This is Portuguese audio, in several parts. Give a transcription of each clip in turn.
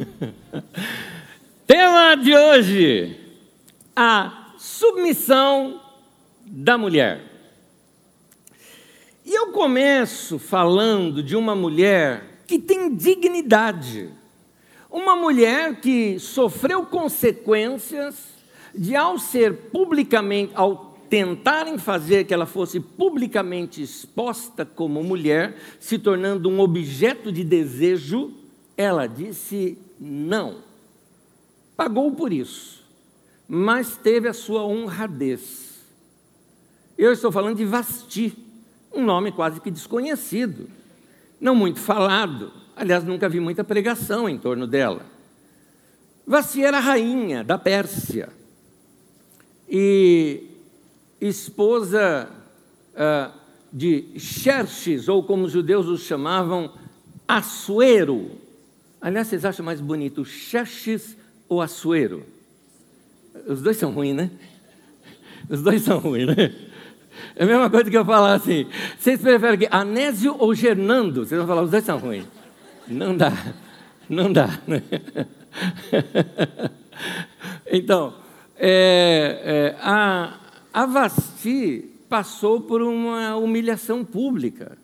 Tema de hoje: a submissão da mulher. E eu começo falando de uma mulher que tem dignidade, uma mulher que sofreu consequências de, ao ser publicamente, ao tentarem fazer que ela fosse publicamente exposta como mulher, se tornando um objeto de desejo, ela disse não. Pagou por isso, mas teve a sua honradez. Eu estou falando de Vasti, um nome quase que desconhecido, não muito falado, aliás, nunca vi muita pregação em torno dela. Vasti era rainha da Pérsia e esposa uh, de Xerxes, ou como os judeus os chamavam, Assuero, Aliás, vocês acham mais bonito Xerxes ou Assuero? Os dois são ruins, né? Os dois são ruins, né? É a mesma coisa que eu falar assim. Vocês preferem que Anésio ou Gernando? Vocês vão falar, os dois são ruins. Não dá. Não dá. Né? Então, é, é, a, a Vasti passou por uma humilhação pública.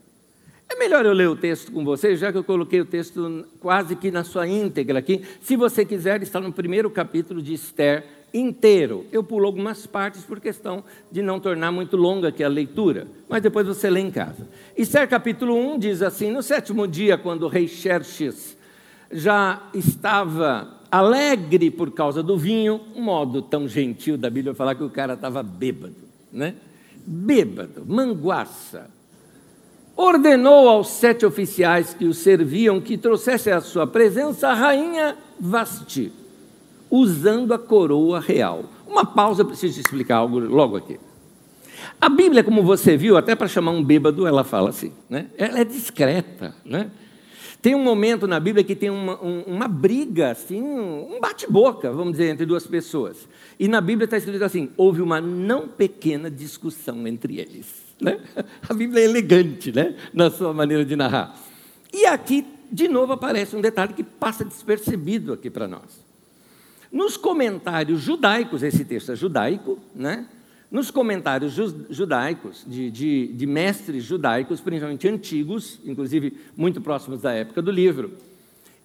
É melhor eu ler o texto com vocês, já que eu coloquei o texto quase que na sua íntegra aqui. Se você quiser, está no primeiro capítulo de Esther inteiro. Eu pulo algumas partes por questão de não tornar muito longa aqui a leitura, mas depois você lê em casa. Esther capítulo 1 diz assim: No sétimo dia, quando o rei Xerxes já estava alegre por causa do vinho, um modo tão gentil da Bíblia falar que o cara estava bêbado, né? Bêbado, manguaça ordenou aos sete oficiais que o serviam que trouxessem à sua presença a rainha Vasti, usando a coroa real. Uma pausa, preciso explicar algo logo aqui. A Bíblia, como você viu, até para chamar um bêbado, ela fala assim, né? ela é discreta. Né? Tem um momento na Bíblia que tem uma, um, uma briga, assim, um bate-boca, vamos dizer, entre duas pessoas. E na Bíblia está escrito assim: houve uma não pequena discussão entre eles. Né? A Bíblia é elegante né? na sua maneira de narrar. E aqui, de novo, aparece um detalhe que passa despercebido aqui para nós. Nos comentários judaicos, esse texto é judaico, né? nos comentários judaicos, de, de, de, mestres judaicos, principalmente antigos, inclusive muito próximos da época do livro,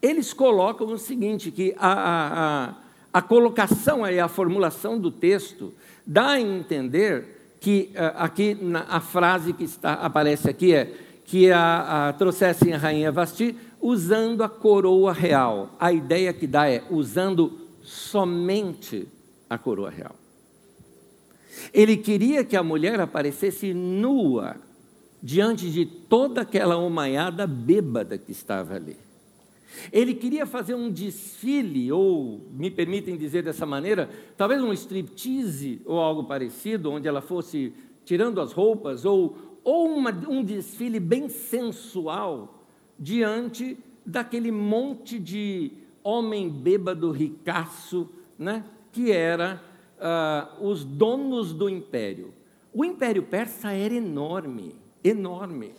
eles colocam o seguinte, que a, a, a, a colocação, aí, a formulação do texto dá a entender que eh, aqui a frase que está, aparece aqui é que a, a, trouxessem a rainha Vasti usando a coroa real. A ideia que dá é usando somente a coroa real. Ele queria que a mulher aparecesse nua diante de toda aquela omaiada bêbada que estava ali. Ele queria fazer um desfile, ou me permitem dizer dessa maneira, talvez um striptease ou algo parecido, onde ela fosse tirando as roupas, ou, ou uma, um desfile bem sensual diante daquele monte de homem bêbado ricaço, né, que era uh, os donos do império. O império persa era enorme, enorme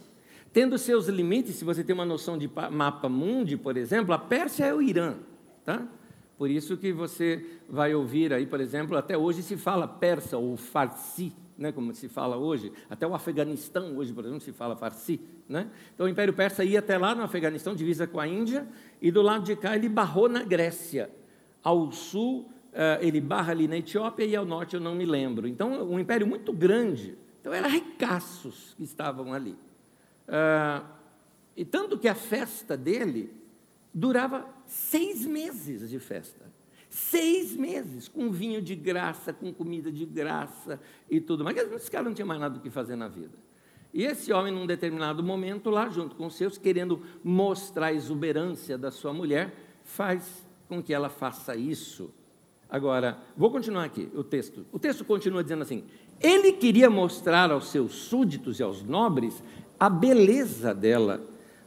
tendo seus limites, se você tem uma noção de mapa mundi, por exemplo, a Pérsia é o Irã, tá? Por isso que você vai ouvir aí, por exemplo, até hoje se fala persa ou farsi, né, como se fala hoje. Até o Afeganistão hoje, por exemplo, se fala farsi. Né? Então o Império Persa ia até lá no Afeganistão, divisa com a Índia, e do lado de cá ele barrou na Grécia. Ao sul, eh, ele barra ali na Etiópia e ao norte eu não me lembro. Então, um império muito grande. Então, eram ricaços que estavam ali. Ah, e tanto que a festa dele durava seis meses de festa. Seis meses, com vinho de graça, com comida de graça e tudo mais. Esse cara não tinha mais nada do que fazer na vida. E esse homem, num determinado momento, lá junto com os seus, querendo mostrar a exuberância da sua mulher, faz com que ela faça isso. Agora, vou continuar aqui o texto. O texto continua dizendo assim: ele queria mostrar aos seus súditos e aos nobres a beleza dela,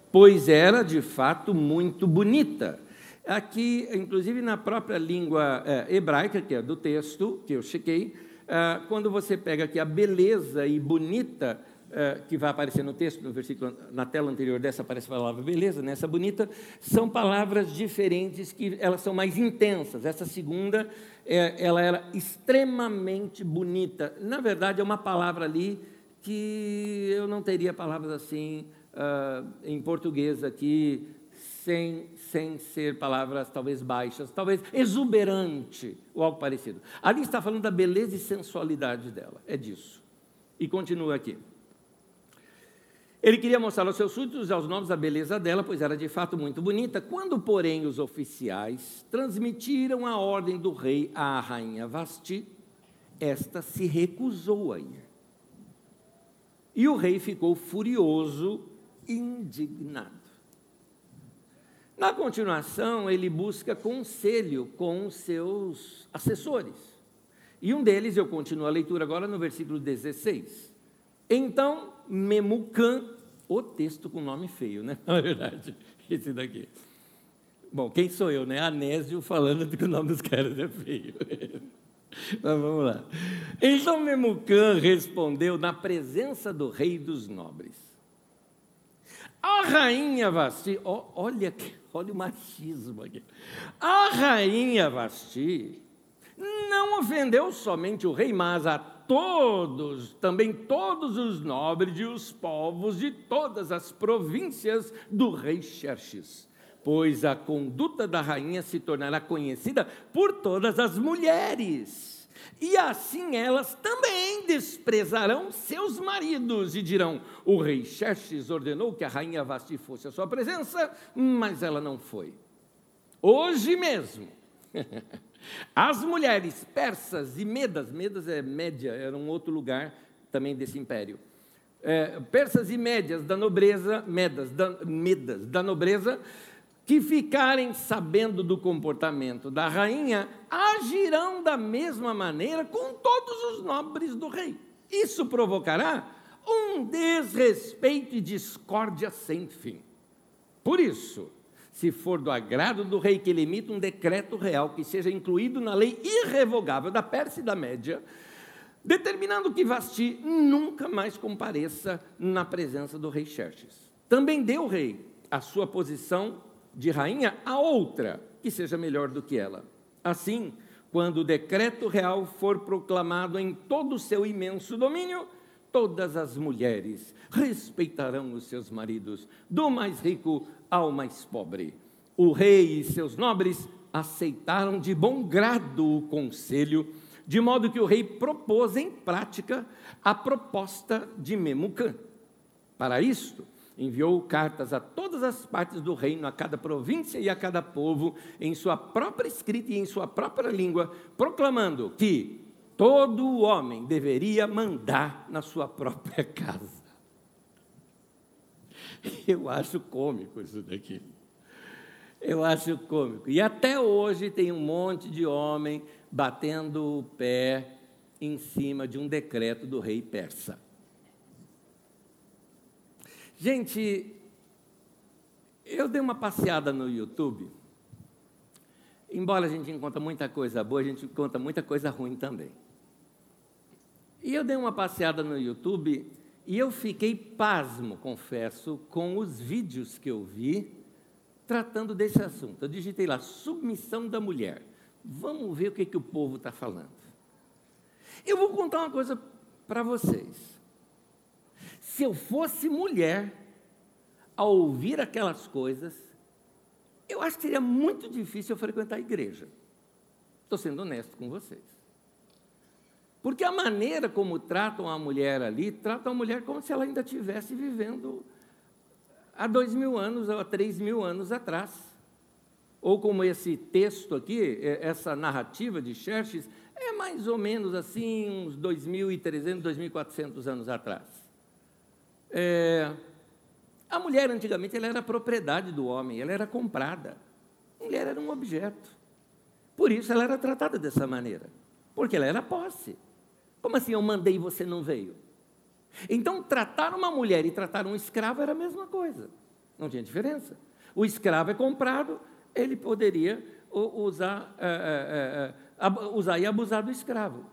pois era de fato muito bonita. Aqui, inclusive na própria língua é, hebraica, que é do texto, que eu chequei, é, quando você pega aqui a beleza e bonita, eh, que vai aparecer no texto, no versículo, na tela anterior dessa aparece a palavra beleza, nessa bonita, são palavras diferentes que elas são mais intensas. Essa segunda, é, ela era extremamente bonita. Na verdade, é uma palavra ali que eu não teria palavras assim uh, em português aqui sem, sem ser palavras talvez baixas, talvez exuberante ou algo parecido. Ali está falando da beleza e sensualidade dela, é disso. E continua aqui. Ele queria mostrar aos seus súditos e aos novos a beleza dela, pois era de fato muito bonita. Quando, porém, os oficiais transmitiram a ordem do rei à rainha Vasti, esta se recusou a ir. E o rei ficou furioso, indignado. Na continuação, ele busca conselho com seus assessores. E um deles, eu continuo a leitura agora no versículo 16. Então, Memucan, o texto com nome feio, né? Na verdade, esse daqui. Bom, quem sou eu, né? Anésio falando que o nome dos caras é feio. Mas vamos lá. Então Memucan respondeu na presença do rei dos nobres. A rainha Vasti, olha, olha o machismo aqui. A rainha Vasti não ofendeu somente o rei, mas a todos, também todos os nobres e os povos de todas as províncias do rei Xerxes. Pois a conduta da rainha se tornará conhecida por todas as mulheres e assim elas também desprezarão seus maridos e dirão: O rei Xerxes ordenou que a rainha Vasti fosse à sua presença, mas ela não foi. Hoje mesmo, as mulheres persas e medas, medas é média, era um outro lugar também desse império. É, persas e médias da nobreza, medas, da, medas da nobreza, que ficarem sabendo do comportamento da rainha, agirão da mesma maneira com todos os nobres do rei. Isso provocará um desrespeito e discórdia sem fim. Por isso, se for do agrado do rei que ele emita um decreto real que seja incluído na lei irrevogável da Pérsia e da Média, determinando que Vasti nunca mais compareça na presença do rei Xerxes. Também deu o rei a sua posição de rainha a outra que seja melhor do que ela. Assim, quando o decreto real for proclamado em todo o seu imenso domínio, todas as mulheres respeitarão os seus maridos, do mais rico ao mais pobre. O rei e seus nobres aceitaram de bom grado o conselho, de modo que o rei propôs em prática a proposta de Memucan. Para isto, enviou cartas a todas as partes do reino, a cada província e a cada povo, em sua própria escrita e em sua própria língua, proclamando que todo homem deveria mandar na sua própria casa. Eu acho cômico isso daqui. Eu acho cômico. E até hoje tem um monte de homem batendo o pé em cima de um decreto do rei persa. Gente, eu dei uma passeada no YouTube. Embora a gente encontre muita coisa boa, a gente encontra muita coisa ruim também. E eu dei uma passeada no YouTube e eu fiquei pasmo, confesso, com os vídeos que eu vi tratando desse assunto. Eu digitei lá, submissão da mulher. Vamos ver o que, que o povo está falando. Eu vou contar uma coisa para vocês. Se eu fosse mulher, ao ouvir aquelas coisas, eu acho que seria muito difícil eu frequentar a igreja. Estou sendo honesto com vocês. Porque a maneira como tratam a mulher ali, tratam a mulher como se ela ainda estivesse vivendo há dois mil anos ou há três mil anos atrás. Ou como esse texto aqui, é, essa narrativa de Xerxes, é mais ou menos assim, uns 2.300, 2.400 anos atrás. É, a mulher, antigamente, ela era propriedade do homem, ela era comprada. A mulher era um objeto. Por isso ela era tratada dessa maneira, porque ela era posse. Como assim eu mandei e você não veio? Então, tratar uma mulher e tratar um escravo era a mesma coisa, não tinha diferença. O escravo é comprado, ele poderia usar, é, é, é, usar e abusar do escravo.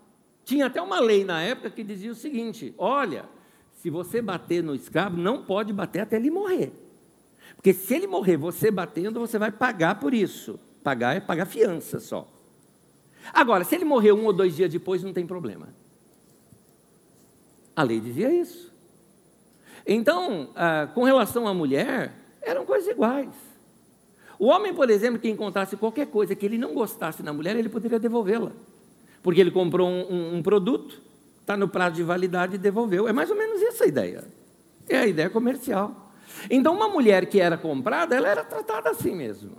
Tinha até uma lei na época que dizia o seguinte: olha, se você bater no escravo, não pode bater até ele morrer. Porque se ele morrer, você batendo, você vai pagar por isso. Pagar é pagar fiança só. Agora, se ele morrer um ou dois dias depois, não tem problema. A lei dizia isso. Então, ah, com relação à mulher, eram coisas iguais. O homem, por exemplo, que encontrasse qualquer coisa que ele não gostasse na mulher, ele poderia devolvê-la. Porque ele comprou um, um, um produto, está no prazo de validade e devolveu. É mais ou menos essa a ideia. É a ideia comercial. Então, uma mulher que era comprada, ela era tratada assim mesmo.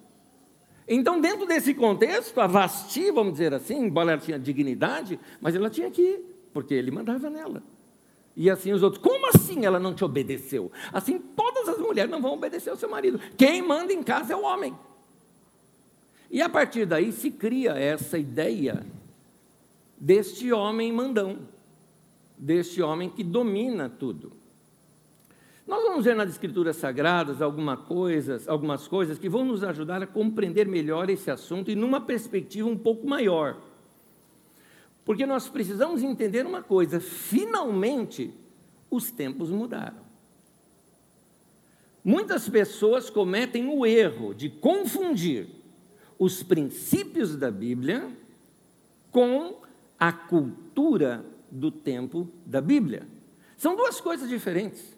Então, dentro desse contexto, a Vasti, vamos dizer assim, embora ela tinha dignidade, mas ela tinha que ir, porque ele mandava nela. E assim os outros, como assim ela não te obedeceu? Assim todas as mulheres não vão obedecer ao seu marido. Quem manda em casa é o homem. E a partir daí se cria essa ideia deste homem mandão, deste homem que domina tudo. Nós vamos ver nas Escrituras Sagradas alguma coisas, algumas coisas que vão nos ajudar a compreender melhor esse assunto e numa perspectiva um pouco maior. Porque nós precisamos entender uma coisa: finalmente os tempos mudaram. Muitas pessoas cometem o erro de confundir os princípios da Bíblia com a cultura do tempo da Bíblia. São duas coisas diferentes.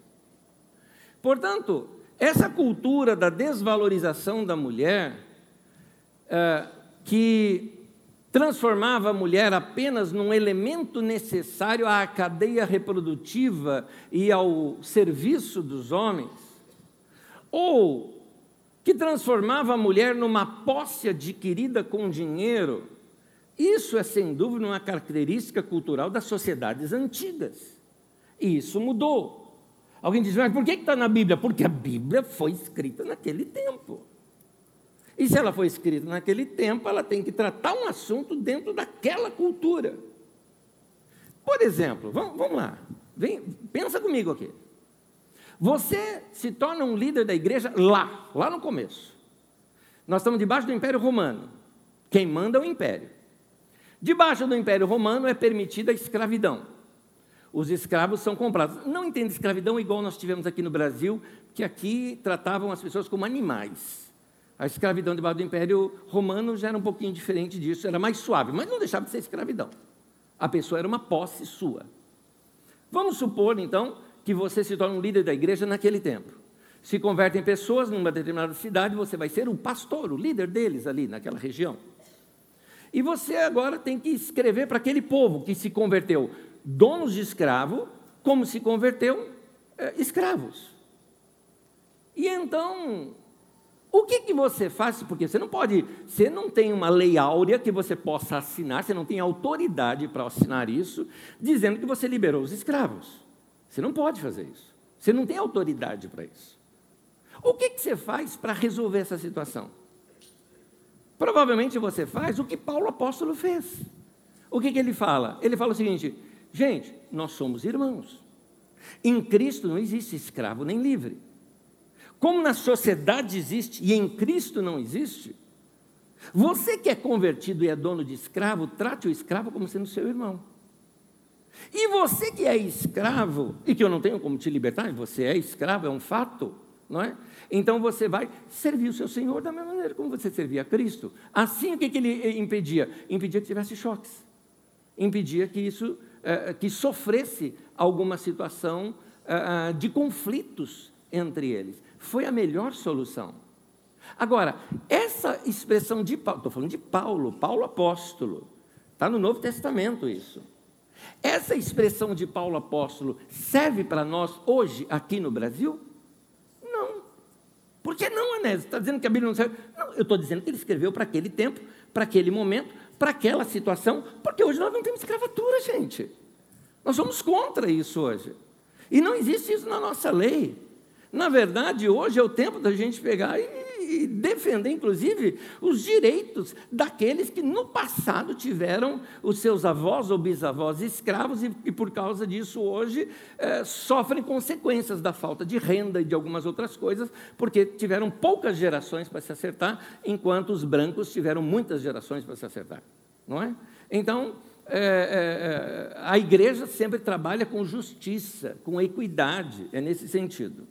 Portanto, essa cultura da desvalorização da mulher, é, que transformava a mulher apenas num elemento necessário à cadeia reprodutiva e ao serviço dos homens, ou que transformava a mulher numa posse adquirida com dinheiro, isso é sem dúvida uma característica cultural das sociedades antigas. E isso mudou. Alguém diz, mas por que está na Bíblia? Porque a Bíblia foi escrita naquele tempo. E se ela foi escrita naquele tempo, ela tem que tratar um assunto dentro daquela cultura. Por exemplo, vamos, vamos lá, Vem, pensa comigo aqui. Você se torna um líder da igreja lá, lá no começo. Nós estamos debaixo do Império Romano. Quem manda é o Império. Debaixo do Império Romano é permitida a escravidão. Os escravos são comprados. Não entenda escravidão igual nós tivemos aqui no Brasil, que aqui tratavam as pessoas como animais. A escravidão debaixo do Império Romano já era um pouquinho diferente disso, era mais suave, mas não deixava de ser escravidão. A pessoa era uma posse sua. Vamos supor, então, que você se torna um líder da igreja naquele tempo. Se convertem pessoas numa determinada cidade, você vai ser o pastor, o líder deles ali naquela região. E você agora tem que escrever para aquele povo que se converteu donos de escravo, como se converteu é, escravos. E então o que, que você faz? Porque você não pode, você não tem uma lei áurea que você possa assinar, você não tem autoridade para assinar isso, dizendo que você liberou os escravos. Você não pode fazer isso. Você não tem autoridade para isso. O que, que você faz para resolver essa situação? Provavelmente você faz o que Paulo apóstolo fez. O que, que ele fala? Ele fala o seguinte: gente, nós somos irmãos. Em Cristo não existe escravo nem livre. Como na sociedade existe e em Cristo não existe, você que é convertido e é dono de escravo, trate o escravo como sendo seu irmão. E você que é escravo, e que eu não tenho como te libertar, você é escravo, é um fato, não é? Então você vai servir o seu Senhor da mesma maneira como você servia a Cristo. Assim, o que, que ele impedia? Impedia que tivesse choques. Impedia que isso, eh, que sofresse alguma situação eh, de conflitos entre eles foi a melhor solução. Agora, essa expressão de Paulo, estou falando de Paulo, Paulo apóstolo, está no Novo Testamento isso. Essa expressão de Paulo apóstolo serve para nós hoje aqui no Brasil? Por que não, Anésio? Está dizendo que a Bíblia não serve? Não, eu estou dizendo que ele escreveu para aquele tempo, para aquele momento, para aquela situação, porque hoje nós não temos escravatura, gente. Nós somos contra isso hoje. E não existe isso na nossa lei. Na verdade, hoje é o tempo da gente pegar e, e defender, inclusive, os direitos daqueles que no passado tiveram os seus avós ou bisavós escravos e, e por causa disso hoje é, sofrem consequências da falta de renda e de algumas outras coisas, porque tiveram poucas gerações para se acertar, enquanto os brancos tiveram muitas gerações para se acertar, não é? Então, é, é, a igreja sempre trabalha com justiça, com equidade, é nesse sentido.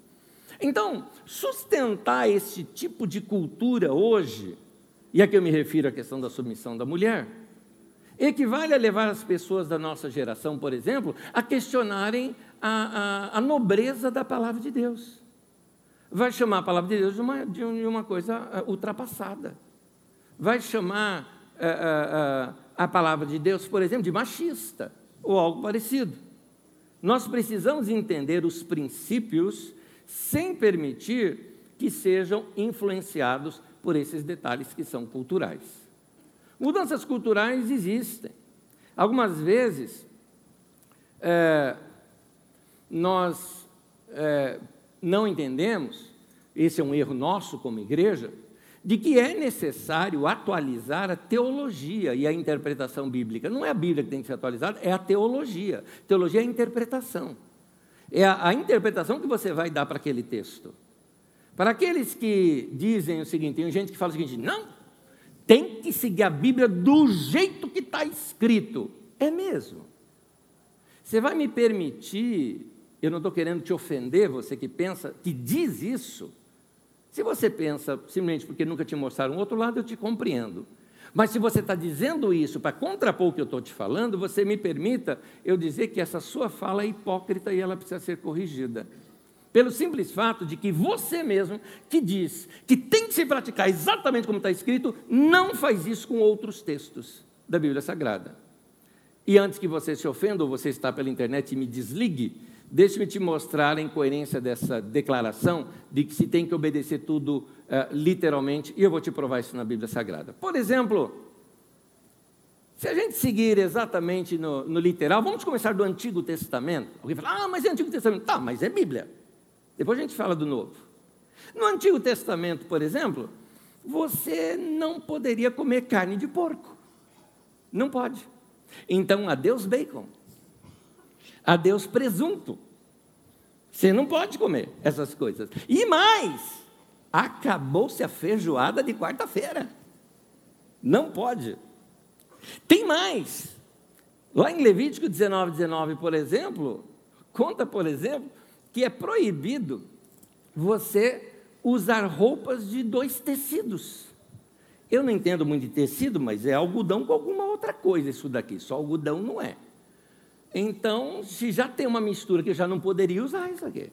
Então, sustentar esse tipo de cultura hoje, e aqui eu me refiro à questão da submissão da mulher, equivale a levar as pessoas da nossa geração, por exemplo, a questionarem a, a, a nobreza da palavra de Deus. Vai chamar a palavra de Deus de uma, de uma coisa uh, ultrapassada. Vai chamar uh, uh, a palavra de Deus, por exemplo, de machista ou algo parecido. Nós precisamos entender os princípios sem permitir que sejam influenciados por esses detalhes que são culturais. Mudanças culturais existem. Algumas vezes, é, nós é, não entendemos, esse é um erro nosso como igreja, de que é necessário atualizar a teologia e a interpretação bíblica. Não é a Bíblia que tem que ser atualizada, é a teologia. Teologia é a interpretação. É a, a interpretação que você vai dar para aquele texto. Para aqueles que dizem o seguinte, tem gente que fala o seguinte: não, tem que seguir a Bíblia do jeito que está escrito. É mesmo. Você vai me permitir, eu não estou querendo te ofender, você que pensa, que diz isso, se você pensa simplesmente porque nunca te mostraram um outro lado, eu te compreendo. Mas se você está dizendo isso para contrapor o que eu estou te falando, você me permita eu dizer que essa sua fala é hipócrita e ela precisa ser corrigida. Pelo simples fato de que você mesmo, que diz que tem que se praticar exatamente como está escrito, não faz isso com outros textos da Bíblia Sagrada. E antes que você se ofenda ou você está pela internet e me desligue, Deixe-me te mostrar a incoerência dessa declaração de que se tem que obedecer tudo uh, literalmente, e eu vou te provar isso na Bíblia Sagrada. Por exemplo, se a gente seguir exatamente no, no, literal, vamos começar do Antigo Testamento. Alguém fala, ah, mas é Antigo Testamento. Tá, mas é Bíblia. Depois a gente fala do Novo. No Antigo Testamento, por exemplo, você não poderia comer carne de porco. Não pode. Então, adeus bacon. Adeus presunto. Você não pode comer essas coisas. E mais, acabou-se a feijoada de quarta-feira. Não pode. Tem mais. Lá em Levítico 19, 19, por exemplo, conta, por exemplo, que é proibido você usar roupas de dois tecidos. Eu não entendo muito de tecido, mas é algodão com alguma outra coisa isso daqui. Só algodão não é. Então, se já tem uma mistura que já não poderia usar isso aqui.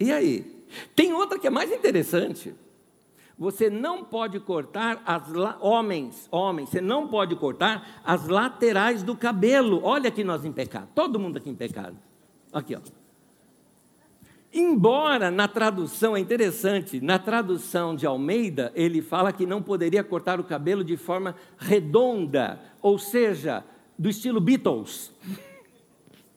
E aí? Tem outra que é mais interessante. Você não pode cortar as la... homens, homens, você não pode cortar as laterais do cabelo. Olha aqui nós em pecado. Todo mundo aqui em pecado. Aqui, ó. Embora na tradução, é interessante, na tradução de Almeida, ele fala que não poderia cortar o cabelo de forma redonda, ou seja, do estilo Beatles.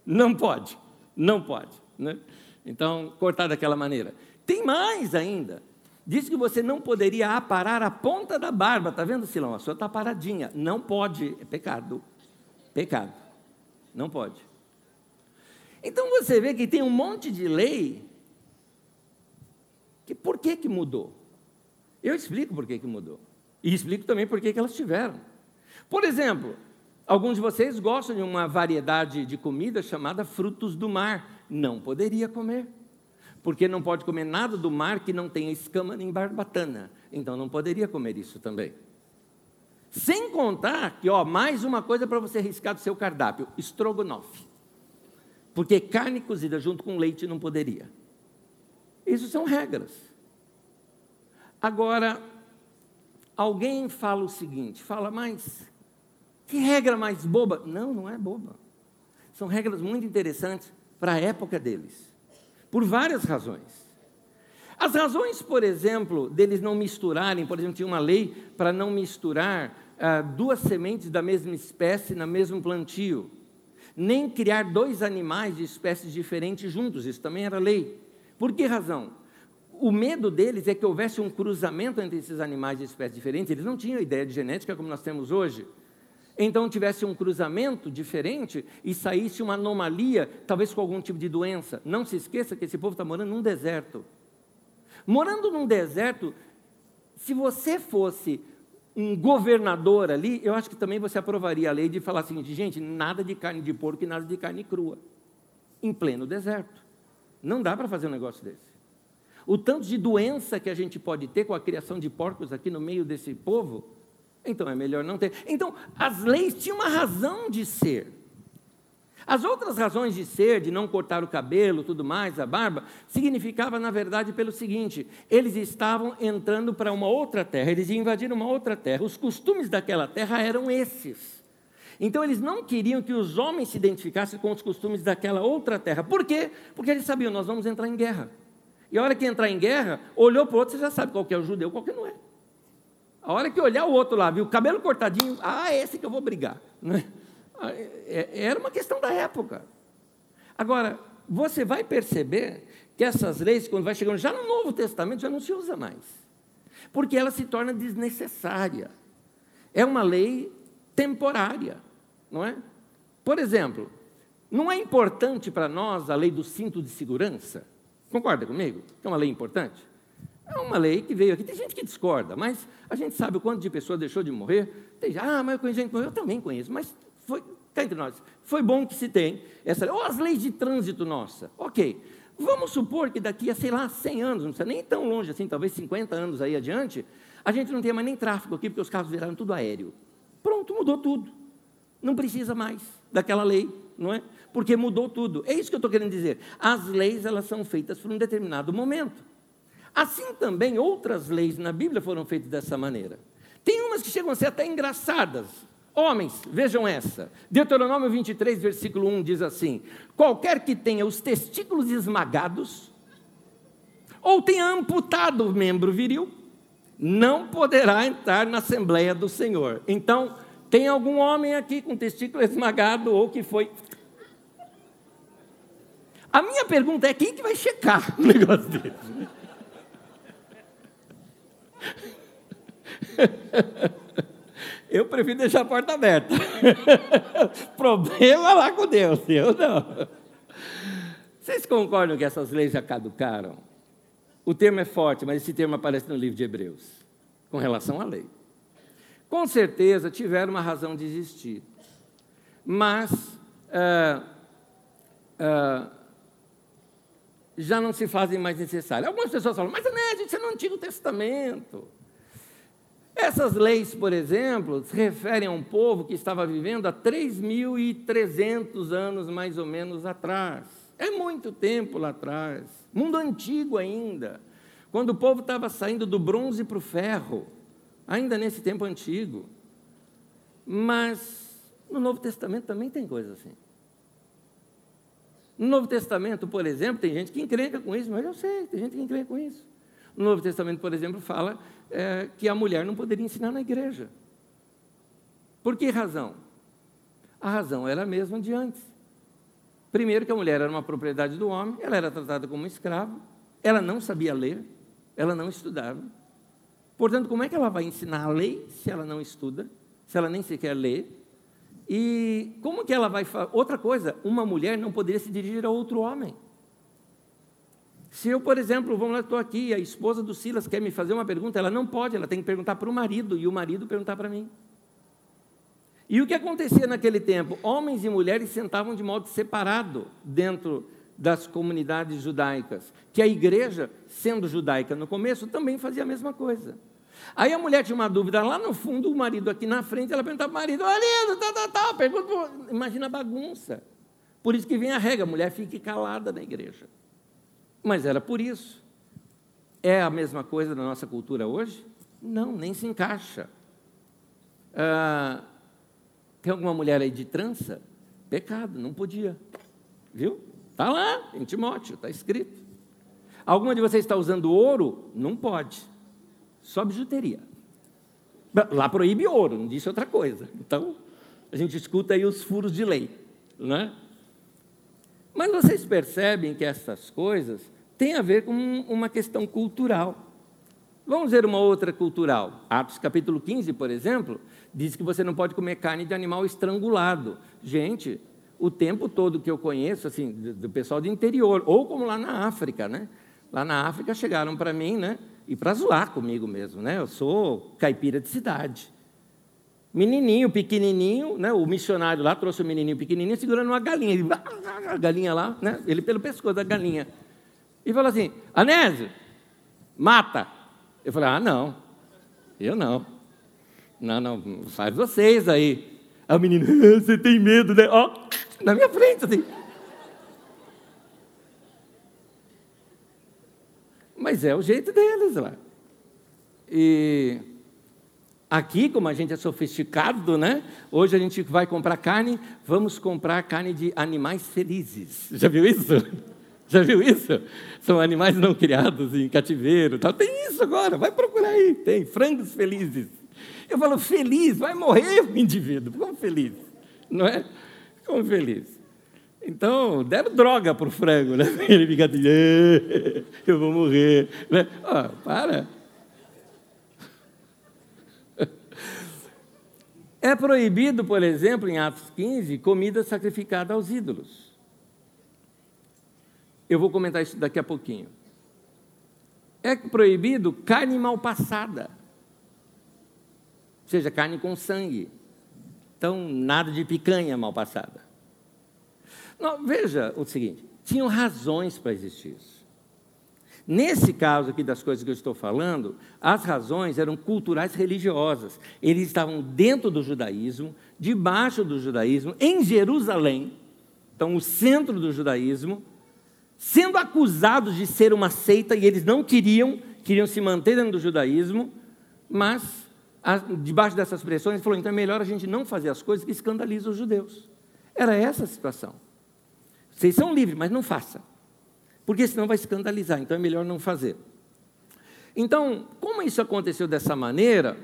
Não pode, não pode. Né? Então, cortar daquela maneira. Tem mais ainda. Diz que você não poderia aparar a ponta da barba. Está vendo, Silão? A sua está paradinha. Não pode. É pecado. Pecado. Não pode. Então você vê que tem um monte de lei. Que por que, que mudou? Eu explico por que, que mudou. E explico também por que, que elas tiveram. Por exemplo, Alguns de vocês gostam de uma variedade de comida chamada frutos do mar. Não poderia comer, porque não pode comer nada do mar que não tenha escama nem barbatana. Então não poderia comer isso também. Sem contar que, ó, mais uma coisa para você riscar do seu cardápio: estrogonofe. Porque carne cozida junto com leite não poderia. Isso são regras. Agora, alguém fala o seguinte: fala, mas que regra mais boba? Não, não é boba. São regras muito interessantes para a época deles, por várias razões. As razões, por exemplo, deles não misturarem, por exemplo, tinha uma lei para não misturar ah, duas sementes da mesma espécie no mesmo plantio, nem criar dois animais de espécies diferentes juntos, isso também era lei. Por que razão? O medo deles é que houvesse um cruzamento entre esses animais de espécies diferentes, eles não tinham ideia de genética como nós temos hoje então tivesse um cruzamento diferente e saísse uma anomalia, talvez com algum tipo de doença. Não se esqueça que esse povo está morando num deserto. Morando num deserto, se você fosse um governador ali, eu acho que também você aprovaria a lei de falar assim, gente, nada de carne de porco e nada de carne crua, em pleno deserto. Não dá para fazer um negócio desse. O tanto de doença que a gente pode ter com a criação de porcos aqui no meio desse povo, então é melhor não ter. Então, as leis tinham uma razão de ser. As outras razões de ser, de não cortar o cabelo, tudo mais, a barba, significava, na verdade, pelo seguinte: eles estavam entrando para uma outra terra, eles iam invadir uma outra terra. Os costumes daquela terra eram esses. Então eles não queriam que os homens se identificassem com os costumes daquela outra terra. Por quê? Porque eles sabiam, nós vamos entrar em guerra. E a hora que entrar em guerra, olhou para o outro, você já sabe qual que é o judeu, qual que não é. A hora que olhar o outro lá, viu cabelo cortadinho, ah, é esse que eu vou brigar. Né? É, era uma questão da época. Agora, você vai perceber que essas leis, quando vai chegando já no Novo Testamento, já não se usa mais. Porque ela se torna desnecessária. É uma lei temporária, não é? Por exemplo, não é importante para nós a lei do cinto de segurança? Concorda comigo? É uma lei importante? É uma lei que veio aqui. Tem gente que discorda, mas a gente sabe o quanto de pessoa deixou de morrer. Tem, ah, mas eu conheço gente que morreu. Eu também conheço, mas foi, cá entre nós, foi bom que se tem essa ou as leis de trânsito nossa. Ok, vamos supor que daqui a, sei lá, 100 anos, não precisa nem tão longe assim, talvez 50 anos aí adiante, a gente não tenha mais nem tráfego aqui, porque os carros viraram tudo aéreo. Pronto, mudou tudo. Não precisa mais daquela lei, não é? Porque mudou tudo. É isso que eu estou querendo dizer. As leis, elas são feitas por um determinado momento. Assim também, outras leis na Bíblia foram feitas dessa maneira. Tem umas que chegam a ser até engraçadas. Homens, vejam essa. Deuteronômio 23, versículo 1 diz assim: Qualquer que tenha os testículos esmagados, ou tenha amputado o membro viril, não poderá entrar na Assembleia do Senhor. Então, tem algum homem aqui com testículo esmagado ou que foi. A minha pergunta é: quem que vai checar um negócio desse? Eu prefiro deixar a porta aberta. Problema lá com Deus, eu não. Vocês concordam que essas leis já caducaram? O termo é forte, mas esse termo aparece no livro de Hebreus, com relação à lei. Com certeza tiveram uma razão de existir, mas ah, ah, já não se fazem mais necessárias. Algumas pessoas falam, mas né, gente, isso é no Antigo Testamento. Essas leis, por exemplo, se referem a um povo que estava vivendo há 3.300 anos mais ou menos atrás. É muito tempo lá atrás. Mundo antigo ainda. Quando o povo estava saindo do bronze para o ferro. Ainda nesse tempo antigo. Mas no Novo Testamento também tem coisa assim. No Novo Testamento, por exemplo, tem gente que encrenca com isso, mas eu sei, tem gente que encrenca com isso. No Novo Testamento, por exemplo, fala é, que a mulher não poderia ensinar na igreja. Por que razão? A razão era a mesma de antes. Primeiro, que a mulher era uma propriedade do homem, ela era tratada como escrava, ela não sabia ler, ela não estudava. Portanto, como é que ela vai ensinar a lei se ela não estuda, se ela nem sequer lê? E como que ela vai. Outra coisa, uma mulher não poderia se dirigir a outro homem. Se eu, por exemplo, vamos lá, estou aqui, a esposa do Silas quer me fazer uma pergunta, ela não pode, ela tem que perguntar para o marido e o marido perguntar para mim. E o que acontecia naquele tempo? Homens e mulheres sentavam de modo separado dentro das comunidades judaicas, que a igreja, sendo judaica no começo, também fazia a mesma coisa. Aí a mulher tinha uma dúvida lá no fundo, o marido aqui na frente, ela perguntava para o marido, marido, tá, tá, tá, pergunta, imagina a bagunça. Por isso que vem a regra, a mulher fique calada na igreja. Mas era por isso. É a mesma coisa na nossa cultura hoje? Não, nem se encaixa. Ah, tem alguma mulher aí de trança? Pecado, não podia. Viu? Está lá, em Timóteo, está escrito. Alguma de vocês está usando ouro? Não pode. Só bijuteria. Lá proíbe ouro, não disse outra coisa. Então, a gente escuta aí os furos de lei. Não é? Mas vocês percebem que essas coisas têm a ver com uma questão cultural. Vamos ver uma outra cultural. Atos capítulo 15, por exemplo, diz que você não pode comer carne de animal estrangulado. Gente, o tempo todo que eu conheço, assim, do pessoal do interior, ou como lá na África, né? Lá na África chegaram para mim, né? E para zoar comigo mesmo, né? Eu sou caipira de cidade. Menininho, pequenininho, né? o missionário lá trouxe o menininho pequenininho segurando uma galinha. Ele, a galinha lá, né? ele pelo pescoço da galinha. E falou assim: Anésio, mata. Eu falei: Ah, não, eu não. Não, não, faz vocês aí. Aí o menino, você tem medo, né? Ó, na minha frente, assim. Mas é o jeito deles lá. E aqui, como a gente é sofisticado, né? Hoje a gente vai comprar carne, vamos comprar carne de animais felizes. Já viu isso? Já viu isso? São animais não criados em cativeiro. Tal. Tem isso agora, vai procurar aí. Tem frangos felizes. Eu falo, feliz, vai morrer o indivíduo. Como feliz? Não é? Como feliz. Então, deram droga para o frango, né? Ele fica assim, eu vou morrer. Né? Oh, para. É proibido, por exemplo, em Atos 15, comida sacrificada aos ídolos. Eu vou comentar isso daqui a pouquinho. É proibido carne mal passada, ou seja, carne com sangue. Então, nada de picanha mal passada. Não, veja o seguinte: tinham razões para existir isso. Nesse caso aqui das coisas que eu estou falando, as razões eram culturais religiosas. Eles estavam dentro do judaísmo, debaixo do judaísmo, em Jerusalém, então o centro do judaísmo, sendo acusados de ser uma seita e eles não queriam, queriam se manter dentro do judaísmo, mas debaixo dessas pressões, ele falou: então é melhor a gente não fazer as coisas que escandalizam os judeus. Era essa a situação. Vocês são livres, mas não faça. Porque senão vai escandalizar, então é melhor não fazer. Então, como isso aconteceu dessa maneira,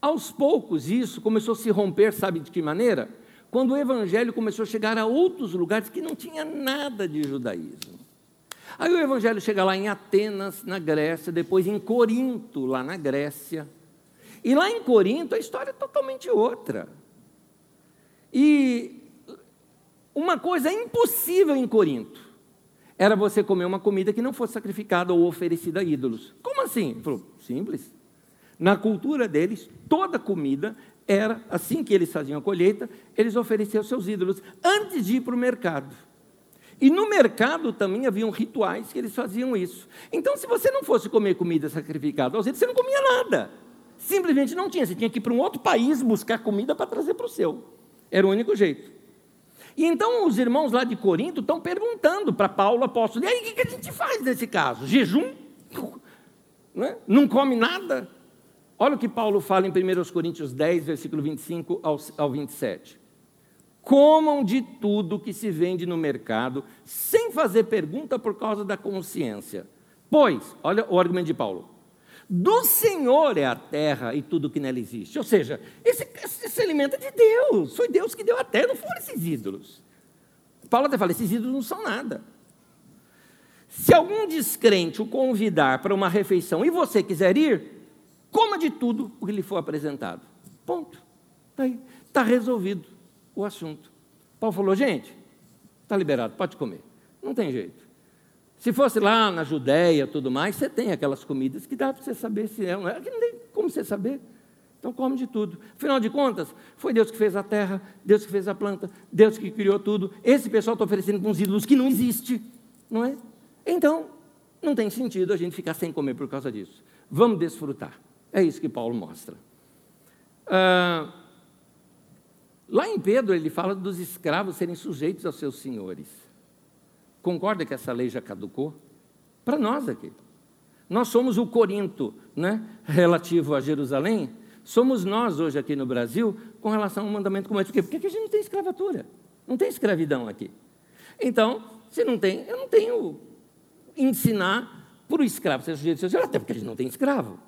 aos poucos isso começou a se romper, sabe de que maneira? Quando o evangelho começou a chegar a outros lugares que não tinha nada de judaísmo. Aí o evangelho chega lá em Atenas, na Grécia, depois em Corinto, lá na Grécia. E lá em Corinto a história é totalmente outra. E uma coisa impossível em Corinto era você comer uma comida que não fosse sacrificada ou oferecida a ídolos. Como assim? Falou, simples. Na cultura deles, toda comida era, assim que eles faziam a colheita, eles ofereciam seus ídolos antes de ir para o mercado. E no mercado também haviam rituais que eles faziam isso. Então, se você não fosse comer comida sacrificada aos ídolos, você não comia nada. Simplesmente não tinha. Você tinha que ir para um outro país buscar comida para trazer para o seu. Era o único jeito. E então os irmãos lá de Corinto estão perguntando para Paulo, apóstolo, e aí o que, a gente faz nesse caso? Jejum? Não, é? não come nada? Olha o que Paulo fala em 1 Coríntios 10, versículo 25 ao, ao 27. Comam de tudo que se vende no mercado, sem fazer pergunta por causa da consciência. Pois, olha o argumento de Paulo: do Senhor é a terra e tudo que nela existe. Ou seja, esse, esse alimento é de Deus. Foi Deus que deu a terra, não foram esses ídolos. Paulo até fala: esses ídolos não são nada. Se algum descrente o convidar para uma refeição e você quiser ir, coma de tudo o que lhe for apresentado. Ponto. Está. Está resolvido o assunto. Paulo falou: gente, está liberado, pode comer. Não tem jeito. Se fosse lá na Judéia tudo mais, você tem aquelas comidas que dá para você saber se é ou não é. Não tem como você saber. Então come de tudo. Afinal de contas, foi Deus que fez a terra, Deus que fez a planta, Deus que criou tudo. Esse pessoal está oferecendo com uns ídolos que não existe, não é? Então, não tem sentido a gente ficar sem comer por causa disso. Vamos desfrutar. É isso que Paulo mostra. Ah, lá em Pedro, ele fala dos escravos serem sujeitos aos seus senhores. Concorda que essa lei já caducou? Para nós aqui. Nós somos o Corinto, né, relativo a Jerusalém. Somos nós hoje aqui no Brasil com relação ao mandamento esse. Por quê? Porque a gente não tem escravatura. Não tem escravidão aqui. Então, se não tem, eu não tenho ensinar para o escravo ser sujeito seu até porque a gente não tem escravo.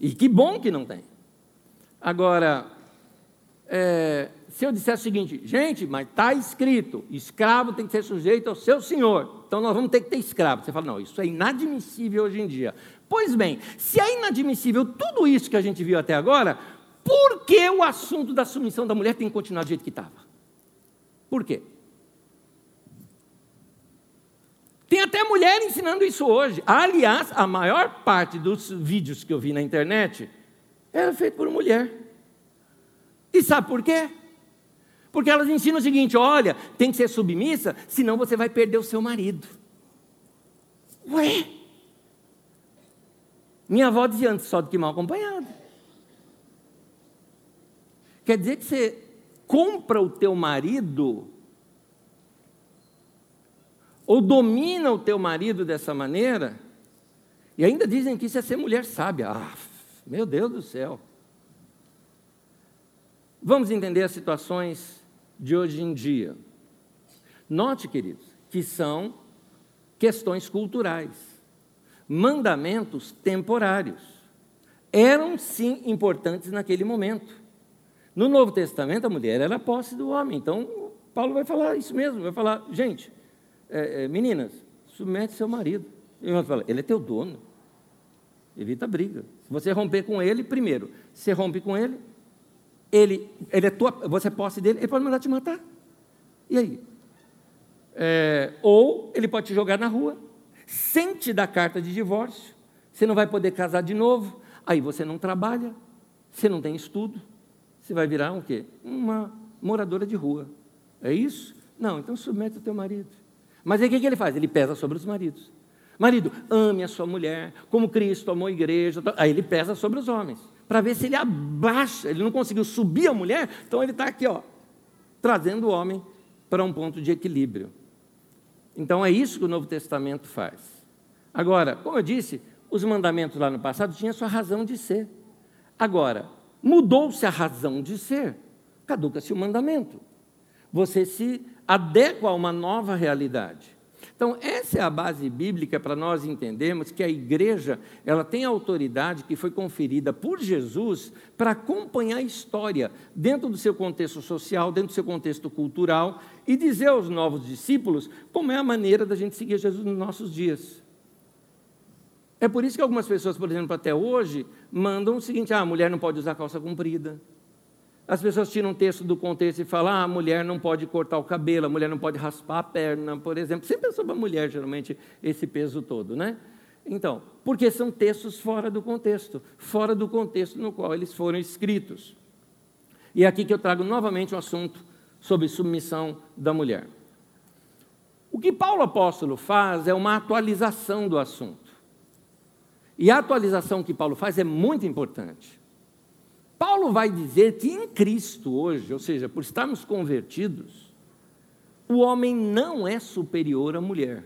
E que bom que não tem. Agora, é, se eu disser o seguinte, gente, mas está escrito, escravo tem que ser sujeito ao seu senhor, então nós vamos ter que ter escravo. Você fala, não, isso é inadmissível hoje em dia. Pois bem, se é inadmissível tudo isso que a gente viu até agora, por que o assunto da submissão da mulher tem que continuar do jeito que estava? Por quê? Tem até mulher ensinando isso hoje. Aliás, a maior parte dos vídeos que eu vi na internet era feito por mulher. E sabe por quê? Porque elas ensinam o seguinte: olha, tem que ser submissa, senão você vai perder o seu marido. Ué? Minha avó dizia antes só do que mal acompanhado. Quer dizer que você compra o teu marido ou domina o teu marido dessa maneira, e ainda dizem que isso é ser mulher sábia. Ah, meu Deus do céu. Vamos entender as situações de hoje em dia. Note, queridos, que são questões culturais, mandamentos temporários. Eram sim importantes naquele momento. No Novo Testamento, a mulher era posse do homem. Então, Paulo vai falar isso mesmo, vai falar, gente, é, é, meninas, submete seu marido. E irmão fala, ele é teu dono. Evita a briga. Se você romper com ele, primeiro, você rompe com ele, ele, ele é tua, você é posse dele, ele pode mandar te matar. E aí? É, ou ele pode te jogar na rua, sem te dar carta de divórcio, você não vai poder casar de novo, aí você não trabalha, você não tem estudo, você vai virar um quê? Uma moradora de rua. É isso? Não, então submete o teu marido. Mas aí o que ele faz? Ele pesa sobre os maridos. Marido, ame a sua mulher, como Cristo amou a igreja. Aí ele pesa sobre os homens, para ver se ele abaixa. Ele não conseguiu subir a mulher, então ele está aqui, ó, trazendo o homem para um ponto de equilíbrio. Então é isso que o Novo Testamento faz. Agora, como eu disse, os mandamentos lá no passado tinham sua razão de ser. Agora, mudou-se a razão de ser, caduca-se o mandamento. Você se adequa a uma nova realidade. Então, essa é a base bíblica para nós entendermos que a igreja, ela tem autoridade que foi conferida por Jesus para acompanhar a história dentro do seu contexto social, dentro do seu contexto cultural e dizer aos novos discípulos como é a maneira da gente seguir Jesus nos nossos dias. É por isso que algumas pessoas, por exemplo, até hoje, mandam o seguinte: ah, a mulher não pode usar calça comprida. As pessoas tiram um texto do contexto e falam: ah, a mulher não pode cortar o cabelo, a mulher não pode raspar a perna, por exemplo. Sempre é sobre a mulher, geralmente, esse peso todo, né? Então, porque são textos fora do contexto, fora do contexto no qual eles foram escritos. E é aqui que eu trago novamente o um assunto sobre submissão da mulher. O que Paulo apóstolo faz é uma atualização do assunto. E a atualização que Paulo faz é muito importante. Paulo vai dizer que em Cristo hoje, ou seja, por estarmos convertidos, o homem não é superior à mulher.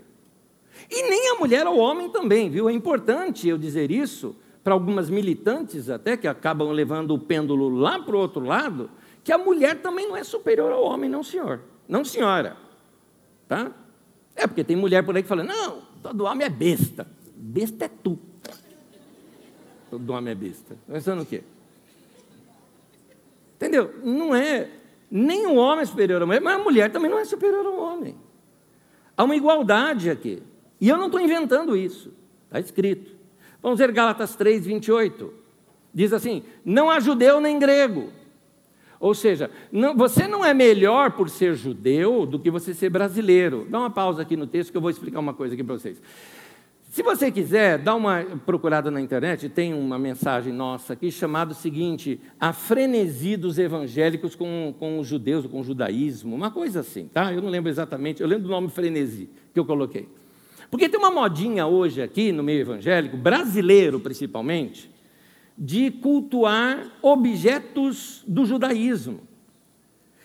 E nem a mulher ao homem também, viu? É importante eu dizer isso para algumas militantes até que acabam levando o pêndulo lá para o outro lado, que a mulher também não é superior ao homem, não senhor, não senhora, tá? É porque tem mulher por aí que fala, não, todo homem é besta, besta é tu. Todo homem é besta. Pensando o quê? Entendeu? Não é. Nem o homem é superior à mulher, mas a mulher também não é superior ao homem. Há uma igualdade aqui. E eu não estou inventando isso. Está escrito. Vamos ver Gálatas 3, 28. Diz assim: não há judeu nem grego. Ou seja, não, você não é melhor por ser judeu do que você ser brasileiro. Dá uma pausa aqui no texto que eu vou explicar uma coisa aqui para vocês. Se você quiser, dá uma procurada na internet, tem uma mensagem nossa aqui chamada o seguinte: A frenesi dos evangélicos com, com os judeus, com o judaísmo, uma coisa assim, tá? Eu não lembro exatamente, eu lembro do nome frenesi que eu coloquei. Porque tem uma modinha hoje aqui no meio evangélico, brasileiro principalmente, de cultuar objetos do judaísmo.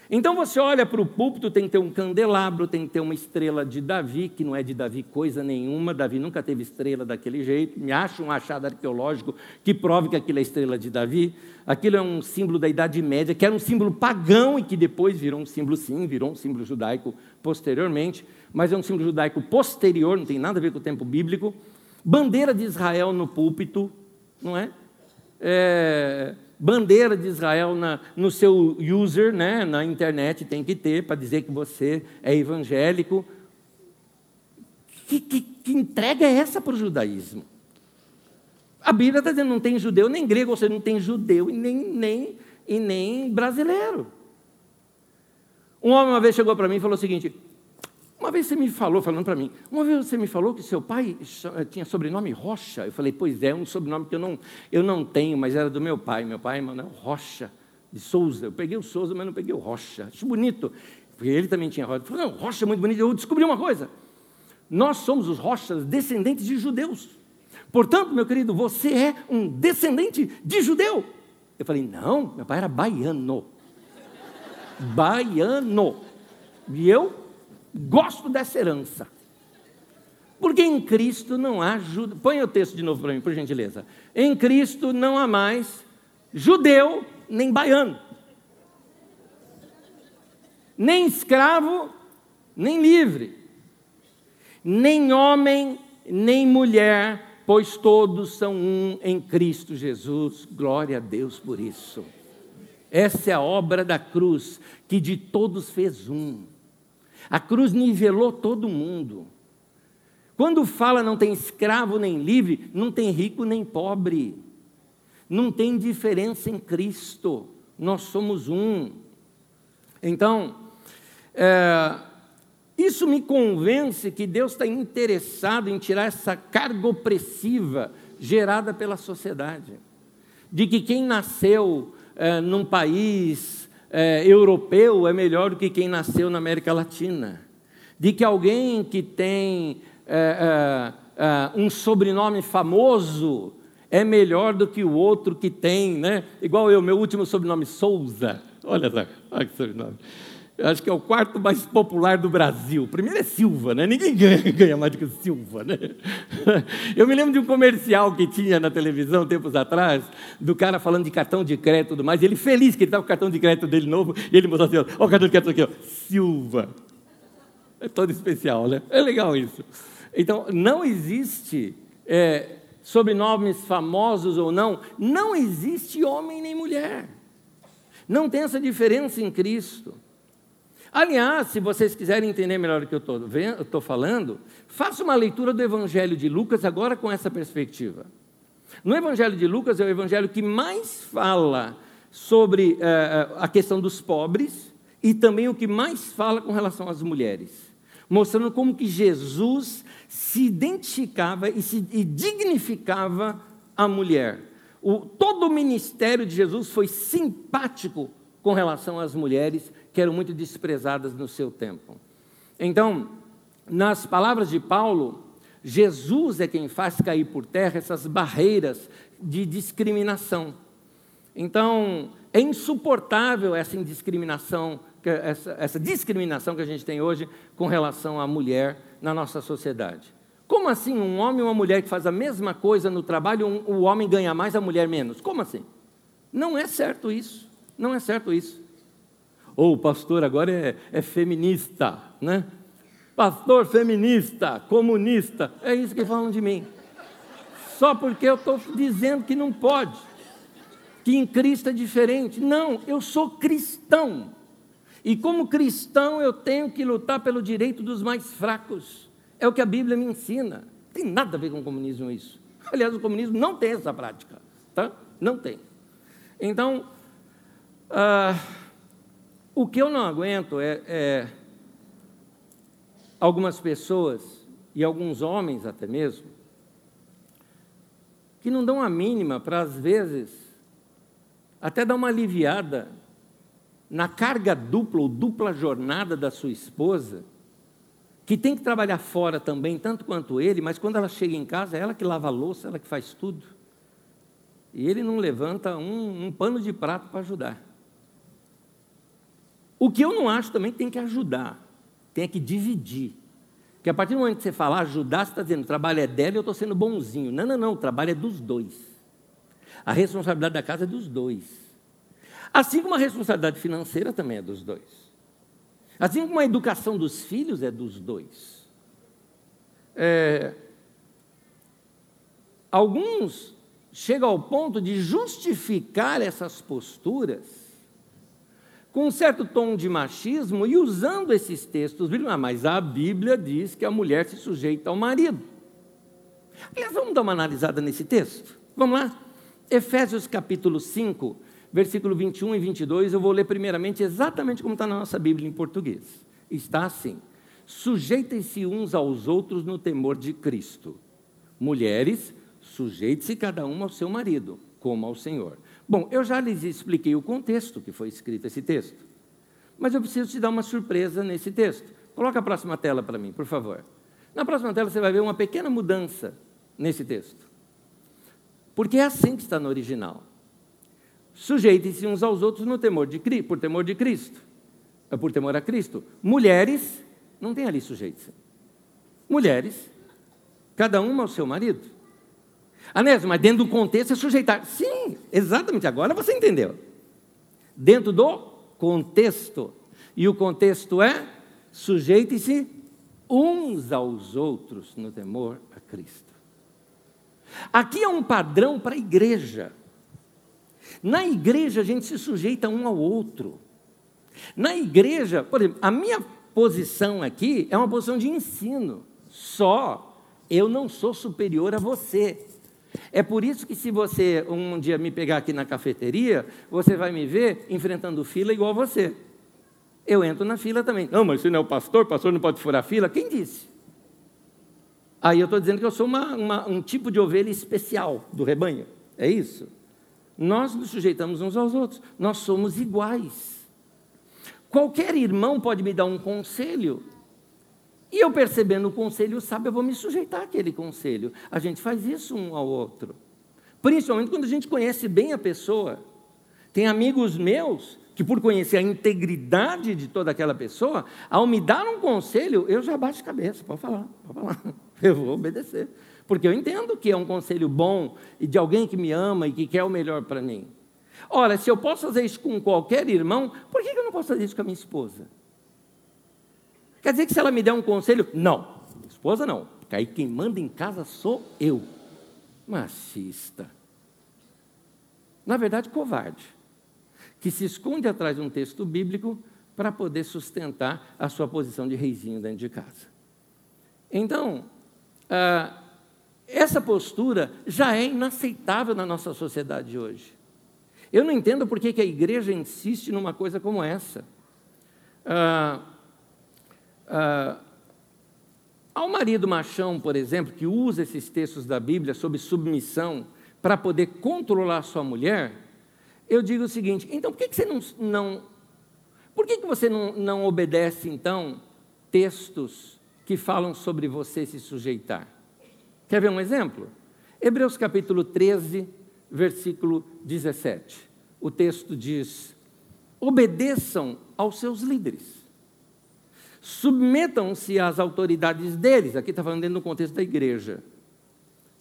Então você olha para o púlpito, tem que ter um candelabro, tem que ter uma estrela de Davi, que não é de Davi coisa nenhuma, Davi nunca teve estrela daquele jeito, me acha um achado arqueológico que prove que aquilo é estrela de Davi. Aquilo é um símbolo da Idade Média, que era um símbolo pagão e que depois virou um símbolo, sim, virou um símbolo judaico posteriormente, mas é um símbolo judaico posterior, não tem nada a ver com o tempo bíblico. Bandeira de Israel no púlpito, não é? é bandeira de Israel na, no seu user, né, na internet, tem que ter para dizer que você é evangélico. Que, que, que entrega é essa para o judaísmo? A Bíblia está dizendo não tem judeu nem grego, ou seja, não tem judeu e nem, nem, e nem brasileiro. Um homem uma vez chegou para mim e falou o seguinte: Uma vez você me falou, falando para mim, uma vez você me falou que seu pai eh, tinha sobrenome Rocha. Eu falei, pois é, um sobrenome que eu não, eu não tenho, mas era do meu pai. Meu pai, Manuel Rocha de Souza. Eu peguei o Souza, mas não peguei o Rocha. Acho bonito, porque ele também tinha Rocha. Eu falei, não, Rocha é muito bonito. Eu descobri uma coisa. Nós somos os Rochas descendentes de judeus. Portanto, meu querido, você é um descendente de judeu. Eu falei, não, meu pai era baiano. Baiano. E eu gosto dessa herança. Porque em Cristo não há judeu. Põe o texto de novo para mim, por gentileza. Em Cristo não há mais judeu nem baiano. Nem escravo, nem livre. Nem homem, nem mulher, pois todos são um em Cristo Jesus. Glória a Deus por isso. Essa é a obra da cruz, que de todos fez um. A cruz nivelou todo mundo. Quando fala não tem escravo nem livre, não tem rico nem pobre. Não tem diferença em Cristo. Nós somos um. Então, é, isso me convence que Deus está interessado em tirar essa carga opressiva gerada pela sociedade. De que quem nasceu é, num país é, europeu é melhor do que quem nasceu na América Latina. De que alguém que tem é, é, é um sobrenome famoso é melhor do que o outro que tem, né? Igual eu, meu último sobrenome, Souza. Olha só, olha que sobrenome. Eu acho que é o quarto mais popular do Brasil. O primeiro é Silva, né? Ninguém ganha, ganha mais do que Silva, né? Eu me lembro de um comercial que tinha na televisão tempos atrás, do cara falando de cartão de crédito e tudo mais, e ele feliz que ele estava com o cartão de crédito dele novo, e ele mostrou assim, ó, o cartão de crédito aqui, ó, Silva. É todo especial, né? É legal isso. Então, não existe é, sobrenomes famosos ou não, não existe homem nem mulher. Não tem essa diferença em Cristo. Aliás, se vocês quiserem entender melhor o que eu estou falando, faça uma leitura do Evangelho de Lucas agora com essa perspectiva. No Evangelho de Lucas é o evangelho que mais fala sobre eh, a questão dos pobres e também o que mais fala com relação às mulheres, mostrando como que Jesus se identificava e se e dignificava a mulher. O, todo o ministério de Jesus foi simpático com relação às mulheres que eram muito desprezadas no seu tempo. Então, nas palavras de Paulo, Jesus é quem faz cair por terra essas barreiras de discriminação. Então, é insuportável essa indiscriminação, essa, essa discriminação que a gente tem hoje com relação à mulher na nossa sociedade. Como assim um homem e uma mulher que faz a mesma coisa no trabalho, um, o homem ganha mais, a mulher menos? Como assim? Não é certo isso. Não é certo isso. Ou o pastor agora é, é feminista, né? Pastor feminista, comunista, é isso que falam de mim. Só porque eu estou dizendo que não pode, que em Cristo é diferente. Não, eu sou cristão. E como cristão, eu tenho que lutar pelo direito dos mais fracos. É o que a Bíblia me ensina. Não tem nada a ver com o comunismo isso. Aliás, o comunismo não tem essa prática. Tá? Não tem. Então, ah, o que eu não aguento é, é algumas pessoas, e alguns homens até mesmo, que não dão a mínima para, às vezes, até dar uma aliviada na carga dupla ou dupla jornada da sua esposa, que tem que trabalhar fora também, tanto quanto ele, mas quando ela chega em casa, é ela que lava a louça, ela que faz tudo. E ele não levanta um, um pano de prato para ajudar. O que eu não acho também tem que ajudar, tem que dividir. Porque a partir do momento que você falar ajudar, você está dizendo, o trabalho é dela e eu estou sendo bonzinho. Não, não, não, o trabalho é dos dois. A responsabilidade da casa é dos dois. Assim como a responsabilidade financeira também é dos dois. Assim como a educação dos filhos é dos dois. É, alguns chegam ao ponto de justificar essas posturas com um certo tom de machismo e usando esses textos ah, mas a Bíblia diz que a mulher se sujeita ao marido. Aliás, vamos dar uma analisada nesse texto? Vamos lá? Efésios capítulo 5, versículo 21 e 22, eu vou ler primeiramente exatamente como está na nossa Bíblia em português. Está assim: sujeitem-se uns aos outros no temor de Cristo. Mulheres, sujeite-se cada uma ao seu marido, como ao Senhor. Bom, eu já lhes expliquei o contexto que foi escrito esse texto, mas eu preciso te dar uma surpresa nesse texto. Coloca a próxima tela para mim, por favor. Na próxima tela você vai ver uma pequena mudança nesse texto. Porque é assim que está no original. Sujeitem-se uns aos outros no temor de por temor de Cristo. É por temor a Cristo. Mulheres, não tem ali sujeito. Mulheres, cada uma ao seu marido. Anésio, mas dentro do contexto é sujeitar. Sim, exatamente, agora você entendeu. Dentro do contexto. E o contexto é sujeite-se uns aos outros no temor a Cristo. Aqui é um padrão para a igreja. Na igreja a gente se sujeita um ao outro. Na igreja, por exemplo, a minha posição aqui é uma posição de ensino. Só eu não sou superior a você. É por isso que se você um dia me pegar aqui na cafeteria, você vai me ver enfrentando fila igual você. Eu entro na fila também. Não, mas você não é o pastor, pastor não pode furar fila. Quem disse? Aí eu estou dizendo que eu sou uma, uma, um tipo de ovelha especial do rebanho. É isso? Nós nos sujeitamos uns aos outros. Nós somos iguais. Qualquer irmão pode me dar um conselho. E eu percebendo o conselho sabe, eu vou me sujeitar àquele conselho. A gente faz isso um ao outro. Principalmente quando a gente conhece bem a pessoa. Tem amigos meus que, por conhecer a integridade de toda aquela pessoa, ao me dar um conselho, eu já baixo a cabeça. Pode falar, pode falar. Eu vou obedecer. Porque eu entendo que é um conselho bom e de alguém que me ama e que quer o melhor para mim. Ora, se eu posso fazer isso com qualquer irmão, por que eu não posso fazer isso com a minha esposa? Quer dizer que se ela me der um conselho, não, esposa não, porque aí quem manda em casa sou eu. Machista. Na verdade, covarde, que se esconde atrás de um texto bíblico para poder sustentar a sua posição de reizinho dentro de casa. Então, ah, essa postura já é inaceitável na nossa sociedade hoje. Eu não entendo por que, a igreja insiste numa coisa como essa. Ah, ah, ao marido machão, por exemplo, que usa esses textos da Bíblia sobre submissão para poder controlar sua mulher, eu digo o seguinte: então por que, que você não, não por que, que você não, não obedece então textos que falam sobre você se sujeitar? Quer ver um exemplo? Hebreus capítulo 13, versículo 17. O texto diz: obedeçam aos seus líderes, submetam-se às autoridades deles. Aqui está falando dentro do contexto da igreja.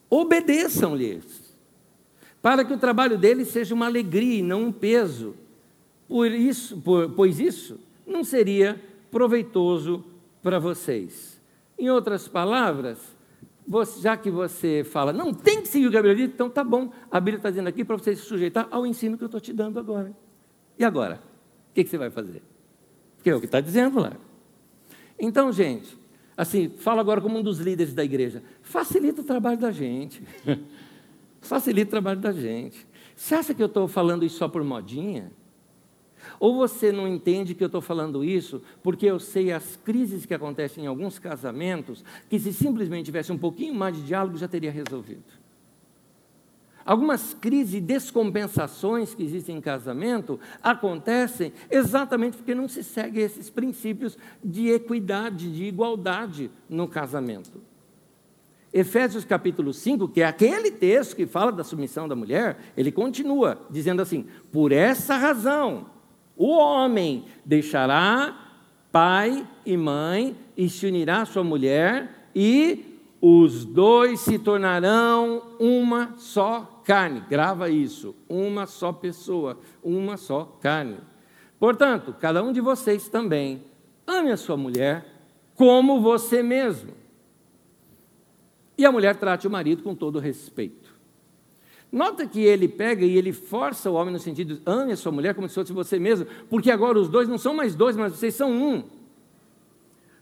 Obedeçam-lhes, para que o trabalho deles seja uma alegria e não um peso. Por isso, por, pois isso não seria proveitoso para vocês. Em outras palavras, você, já que você fala, não tem que seguir o diz, então tá bom. A Bíblia está dizendo aqui para você se sujeitar ao ensino que eu estou te dando agora. E agora? O que, que você vai fazer? Porque é o que está dizendo lá. Então, gente, assim, fala agora como um dos líderes da igreja. Facilita o trabalho da gente. Facilita o trabalho da gente. Você acha que eu estou falando isso só por modinha? Ou você não entende que eu estou falando isso porque eu sei as crises que acontecem em alguns casamentos, que se simplesmente tivesse um pouquinho mais de diálogo já teria resolvido. Algumas crises e descompensações que existem em casamento acontecem exatamente porque não se segue esses princípios de equidade, de igualdade no casamento. Efésios capítulo 5, que é aquele texto que fala da submissão da mulher, ele continua dizendo assim: por essa razão, o homem deixará pai e mãe e se unirá à sua mulher e os dois se tornarão uma só carne. Grava isso, uma só pessoa, uma só carne. Portanto, cada um de vocês também ame a sua mulher como você mesmo. E a mulher trate o marido com todo respeito. Nota que ele pega e ele força o homem no sentido de ame a sua mulher como se fosse você mesmo, porque agora os dois não são mais dois, mas vocês são um.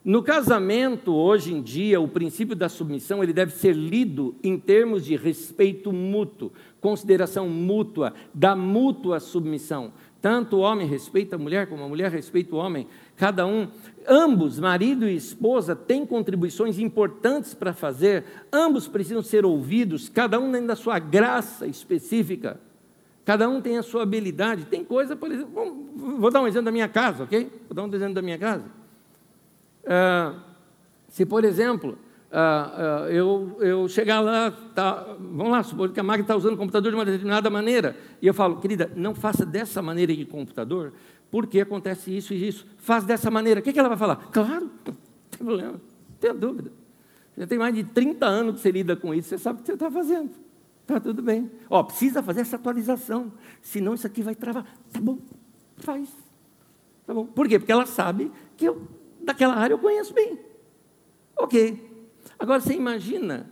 No casamento, hoje em dia, o princípio da submissão ele deve ser lido em termos de respeito mútuo, consideração mútua, da mútua submissão. Tanto o homem respeita a mulher, como a mulher respeita o homem. Cada um, ambos, marido e esposa, têm contribuições importantes para fazer. Ambos precisam ser ouvidos, cada um dentro da sua graça específica. Cada um tem a sua habilidade. Tem coisa, por exemplo, vou dar um exemplo da minha casa, ok? Vou dar um exemplo da minha casa. Uh, se, por exemplo, uh, uh, eu, eu chegar lá, tá, vamos lá, supor que a máquina está usando o computador de uma determinada maneira, e eu falo, querida, não faça dessa maneira em computador, porque acontece isso e isso. Faz dessa maneira. O que, que ela vai falar? Claro, não tem problema, não tenha dúvida. Já tem mais de 30 anos que você lida com isso, você sabe o que você está fazendo. Está tudo bem. Ó, precisa fazer essa atualização, senão isso aqui vai travar. Tá bom, faz. Tá bom. Por quê? Porque ela sabe que eu, daquela área eu conheço bem. Ok. Agora você imagina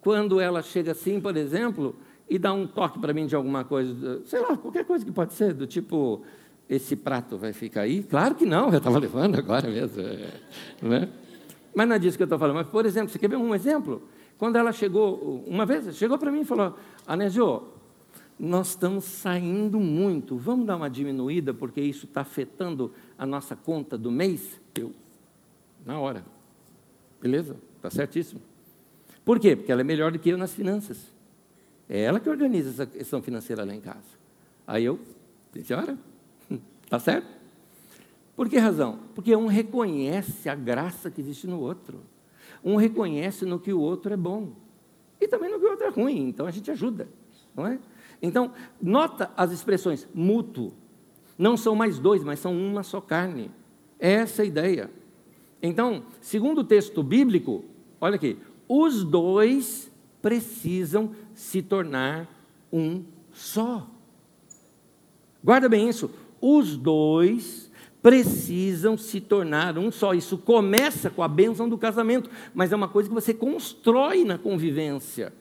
quando ela chega assim, por exemplo, e dá um toque para mim de alguma coisa, sei lá, qualquer coisa que pode ser, do tipo, esse prato vai ficar aí? Claro que não, eu estava levando agora mesmo. É, né? Mas não é disso que eu estou falando. Mas, por exemplo, você quer ver um exemplo? Quando ela chegou, uma vez, chegou para mim e falou: Anésio, nós estamos saindo muito, vamos dar uma diminuída, porque isso está afetando a nossa conta do mês? Eu, na hora. Beleza? Está certíssimo. Por quê? Porque ela é melhor do que eu nas finanças. É ela que organiza essa questão financeira lá em casa. Aí eu, senhora, está certo? Por que razão? Porque um reconhece a graça que existe no outro. Um reconhece no que o outro é bom. E também no que o outro é ruim. Então a gente ajuda. Não é? Então, nota as expressões mútuo. Não são mais dois, mas são uma só carne. É essa a ideia. Então, segundo o texto bíblico, olha aqui, os dois precisam se tornar um só. Guarda bem isso. Os dois precisam se tornar um só. Isso começa com a bênção do casamento, mas é uma coisa que você constrói na convivência.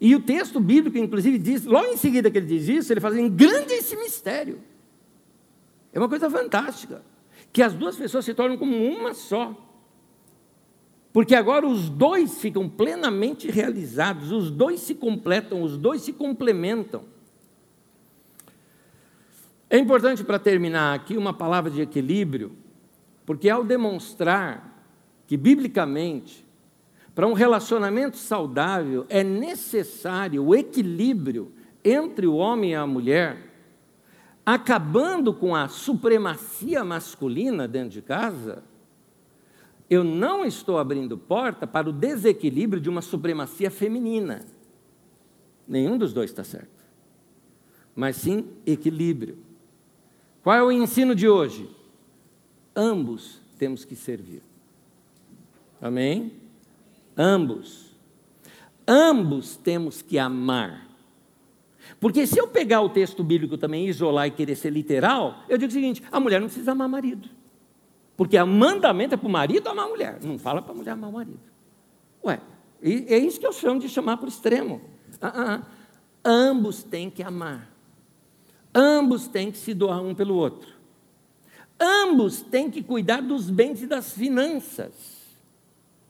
E o texto bíblico, inclusive, diz, logo em seguida que ele diz isso, ele fala em grande esse mistério. É uma coisa fantástica. Que as duas pessoas se tornam como uma só. Porque agora os dois ficam plenamente realizados, os dois se completam, os dois se complementam. É importante para terminar aqui uma palavra de equilíbrio, porque ao demonstrar que biblicamente para um relacionamento saudável é necessário o equilíbrio entre o homem e a mulher, acabando com a supremacia masculina dentro de casa, eu não estou abrindo porta para o desequilíbrio de uma supremacia feminina. Nenhum dos dois está certo. Mas sim equilíbrio. Qual é o ensino de hoje? Ambos temos que servir. Amém? Ambos. Ambos temos que amar. Porque se eu pegar o texto bíblico também, isolar e querer ser literal, eu digo o seguinte: a mulher não precisa amar marido. Porque o mandamento é para o marido amar a mulher, não fala para a mulher amar o marido. Ué, é isso que eu chamo de chamar para o extremo. Ah, ah, ah. Ambos têm que amar. Ambos têm que se doar um pelo outro. Ambos têm que cuidar dos bens e das finanças.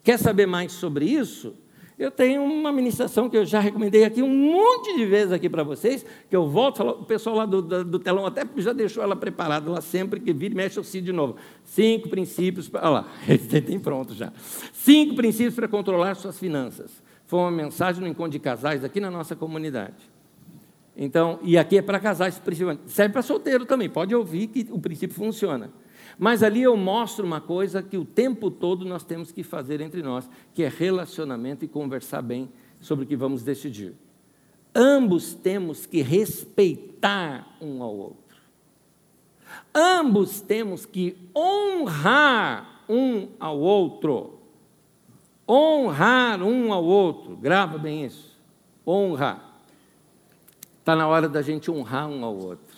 Quer saber mais sobre isso? Eu tenho uma ministração que eu já recomendei aqui um monte de vezes aqui para vocês, que eu volto, o pessoal lá do, do, do, telão até já deixou ela preparada lá sempre que vira e mexe eu cito de novo. Cinco princípios, olha lá, tem pronto já. Cinco princípios para controlar suas finanças. Foi uma mensagem no encontro de casais aqui na nossa comunidade. Então, e aqui é para casais principalmente. Serve para solteiro também, pode ouvir que o princípio funciona. Mas ali eu mostro uma coisa que o tempo todo nós temos que fazer entre nós, que é relacionamento e conversar bem sobre o que vamos decidir. Ambos temos que respeitar um ao outro. Ambos temos que honrar um ao outro. Honrar um ao outro. Grava bem isso. Honra. Está na hora da gente honrar um ao outro,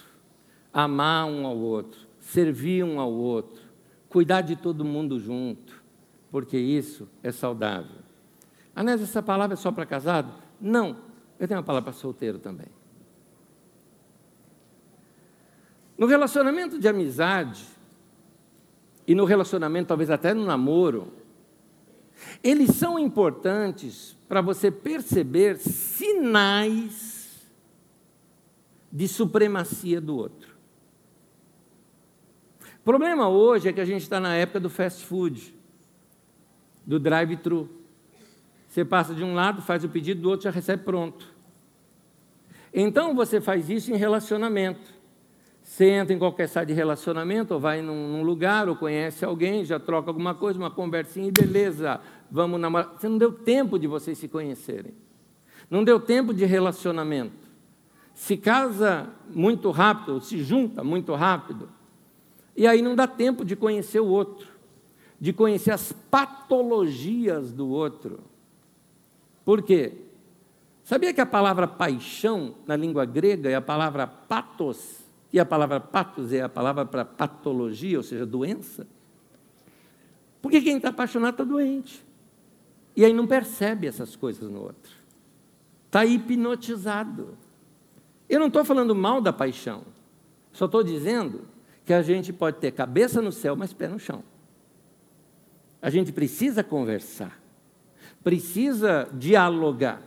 amar um ao outro, servir um ao outro, cuidar de todo mundo junto, porque isso é saudável. Anés, essa palavra é só para casado? Não, eu tenho uma palavra para solteiro também. No relacionamento de amizade, e no relacionamento, talvez até no namoro, eles são importantes para você perceber sinais de supremacia do outro. Problema hoje é que a gente está na época do fast food, do drive-thru. Você passa de um lado, faz o pedido, do outro já recebe pronto. Então você faz isso em relacionamento. Você entra em qualquer site de relacionamento, ou vai num, num, lugar, ou conhece alguém, já troca alguma coisa, uma conversinha e beleza, vamos namorar. Você não deu tempo de vocês se conhecerem. Não deu tempo de relacionamento. Se casa muito rápido, se junta muito rápido. E aí não dá tempo de conhecer o outro, de conhecer as patologias do outro. Por quê? Sabia que a palavra paixão na língua grega é a palavra patos, e a palavra patos é a palavra para patologia, ou seja, doença? Porque quem está apaixonado está doente. E aí não percebe essas coisas no outro. Está hipnotizado. Eu não estou falando mal da paixão. Só estou dizendo que a gente pode ter cabeça no céu, mas pé no chão. A gente precisa conversar precisa dialogar.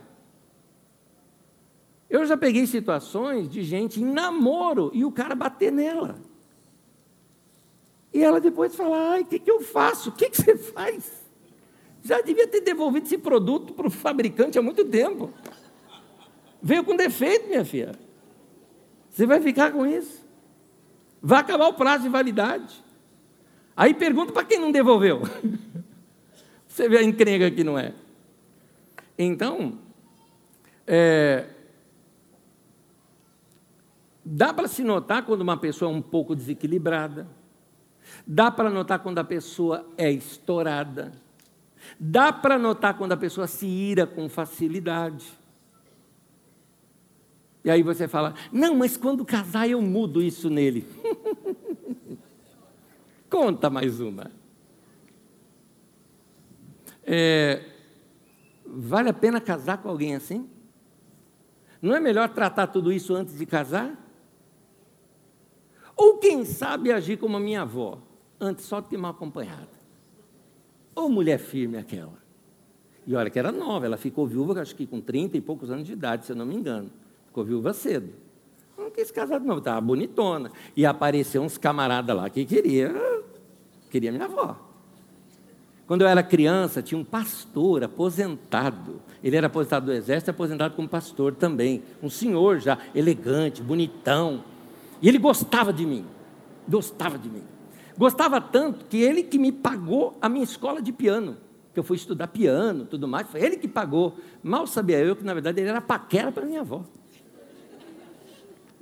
Eu já peguei situações de gente em namoro e o cara bater nela. E ela depois fala: ai, o que, que eu faço? O que, que você faz? Já devia ter devolvido esse produto para o fabricante há muito tempo. Veio com defeito, minha filha. Você vai ficar com isso. Vai acabar o prazo de validade. Aí pergunta para quem não devolveu. Você vê a encrenca que não é. Então, é, dá para se notar quando uma pessoa é um pouco desequilibrada, dá para notar quando a pessoa é estourada, dá para notar quando a pessoa se ira com facilidade. E aí você fala: não, mas quando casar eu mudo isso nele. Conta mais uma. É, Vale a pena casar com alguém assim? Não é melhor tratar tudo isso antes de casar? Ou quem sabe agir como a minha avó, antes só de ter uma acompanhada? Ou mulher firme aquela? E olha que era nova, ela ficou viúva, acho que com 30 e poucos anos de idade, se eu não me engano. Ficou viúva cedo. Não quis casar novo, estava bonitona. E apareceu uns camaradas lá que queria, queria minha avó. Quando eu era criança, tinha um pastor aposentado. Ele era aposentado do exército aposentado como pastor também. Um senhor já elegante, bonitão. E ele gostava de mim. Gostava de mim. Gostava tanto que ele que me pagou a minha escola de piano. Que eu fui estudar piano, tudo mais. Foi ele que pagou. Mal sabia eu que, na verdade, ele era paquera para minha avó.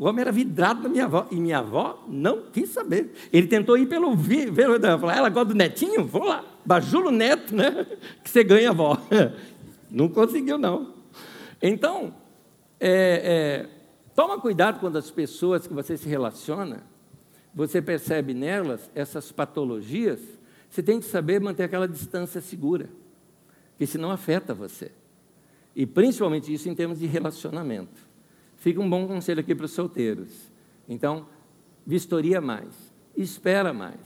O homem era vidrado na minha avó. E minha avó não quis saber. Ele tentou ir pelo. pelo ela gosta do netinho? Vou lá bajula o neto, né? Que você ganha avó. Não conseguiu, não. Então, é, é, toma cuidado quando as pessoas que você se relaciona, você percebe nelas essas patologias, você tem que saber manter aquela distância segura, que senão afeta você. E principalmente isso em termos de relacionamento. Fica um bom conselho aqui para os solteiros. Então, vistoria mais, espera mais,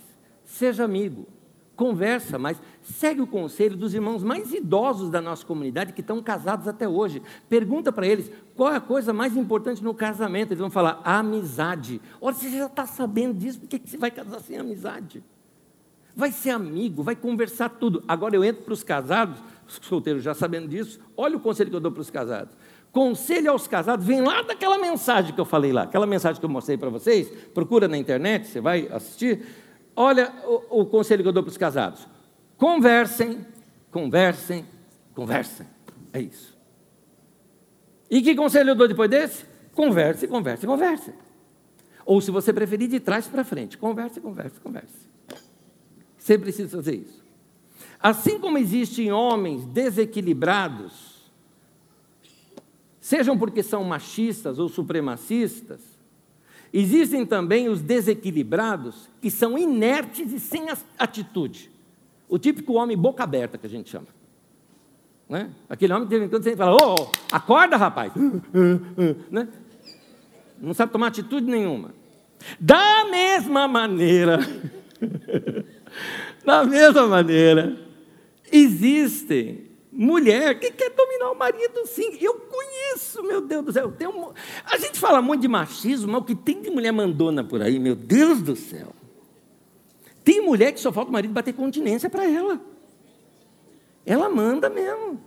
seja amigo, conversa, mas segue o conselho dos irmãos mais idosos da nossa comunidade que estão casados até hoje. Pergunta para eles qual é a coisa mais importante no casamento. Eles vão falar amizade. Olha, você já está sabendo disso, por que você vai casar sem amizade? Vai ser amigo, vai conversar tudo. Agora eu entro para os casados, os solteiros já sabendo disso, olha o conselho que eu dou para os casados. Conselho aos casados, vem lá daquela mensagem que eu falei lá, aquela mensagem que eu mostrei para vocês, procura na internet, você vai assistir Olha o, o conselho que eu dou para os casados: conversem, conversem, conversem. É isso. E que conselho eu dou depois desse? Converse, converse, converse. Ou se você preferir, de trás para frente. Converse, converse, converse. Você precisa fazer isso. Assim como existem homens desequilibrados, sejam porque são machistas ou supremacistas, Existem também os desequilibrados, que são inertes e sem atitude. O típico homem boca aberta, que a gente chama. Né? Aquele homem que de vez em quando você fala, ô, oh, acorda, rapaz. né? Não sabe tomar atitude nenhuma. Da mesma maneira, da mesma maneira, existem mulher que quer dominar o marido, sim. Eu conheço, meu Deus do céu. Um... A gente fala muito de machismo, mas o que tem de mulher mandona por aí, meu Deus do céu. Tem mulher que só falta o marido bater continência para ela. Ela manda mesmo.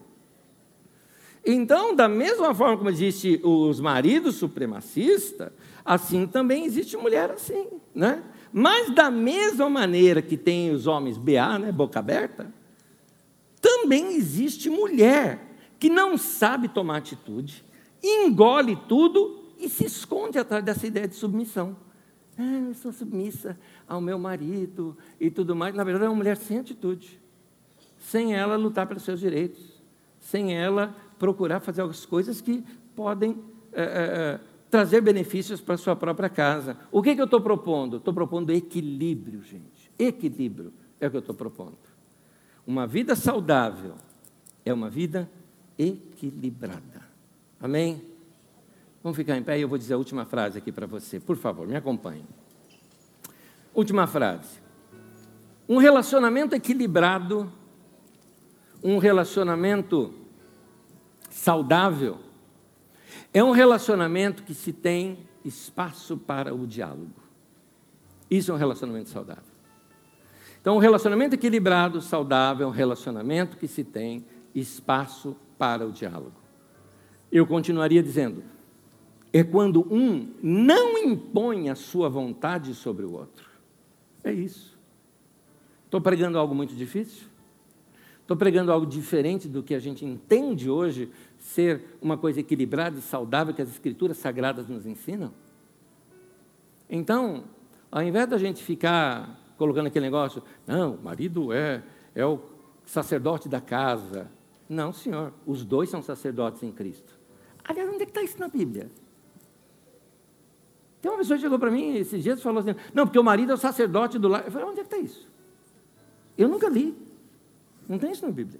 Então, da mesma forma como existe os maridos supremacistas, assim também existe mulher assim, né? Mas da mesma maneira que tem os homens BA, né, boca aberta, também existe mulher que não sabe tomar atitude, engole tudo e se esconde atrás dessa ideia de submissão. Ah, eu sou submissa ao meu marido e tudo mais. Na verdade, é uma mulher sem atitude, sem ela lutar pelos seus direitos, sem ela procurar fazer as coisas que podem é, é, trazer benefícios para a sua própria casa. O que, que eu estou propondo? Estou propondo equilíbrio, gente. Equilíbrio é o que eu estou propondo. Uma vida saudável é uma vida equilibrada. Amém? Vamos ficar em pé e eu vou dizer a última frase aqui para você. Por favor, me acompanhe. Última frase. Um relacionamento equilibrado, um relacionamento saudável, é um relacionamento que se tem espaço para o diálogo. Isso é um relacionamento saudável. Então, um relacionamento equilibrado, saudável, é um relacionamento que se tem espaço para o diálogo. Eu continuaria dizendo: é quando um não impõe a sua vontade sobre o outro. É isso. Estou pregando algo muito difícil? Estou pregando algo diferente do que a gente entende hoje ser uma coisa equilibrada e saudável que as Escrituras Sagradas nos ensinam? Então, ao invés da gente ficar colocando aquele negócio, não, o marido é, é o sacerdote da casa. Não, senhor, os dois são sacerdotes em Cristo. Aliás, onde é que está isso na Bíblia? Tem uma pessoa que chegou para mim esses dias e falou assim: não, porque o marido é o sacerdote do lar. Eu falei: onde é que está isso? Eu nunca li. Não tem isso na Bíblia.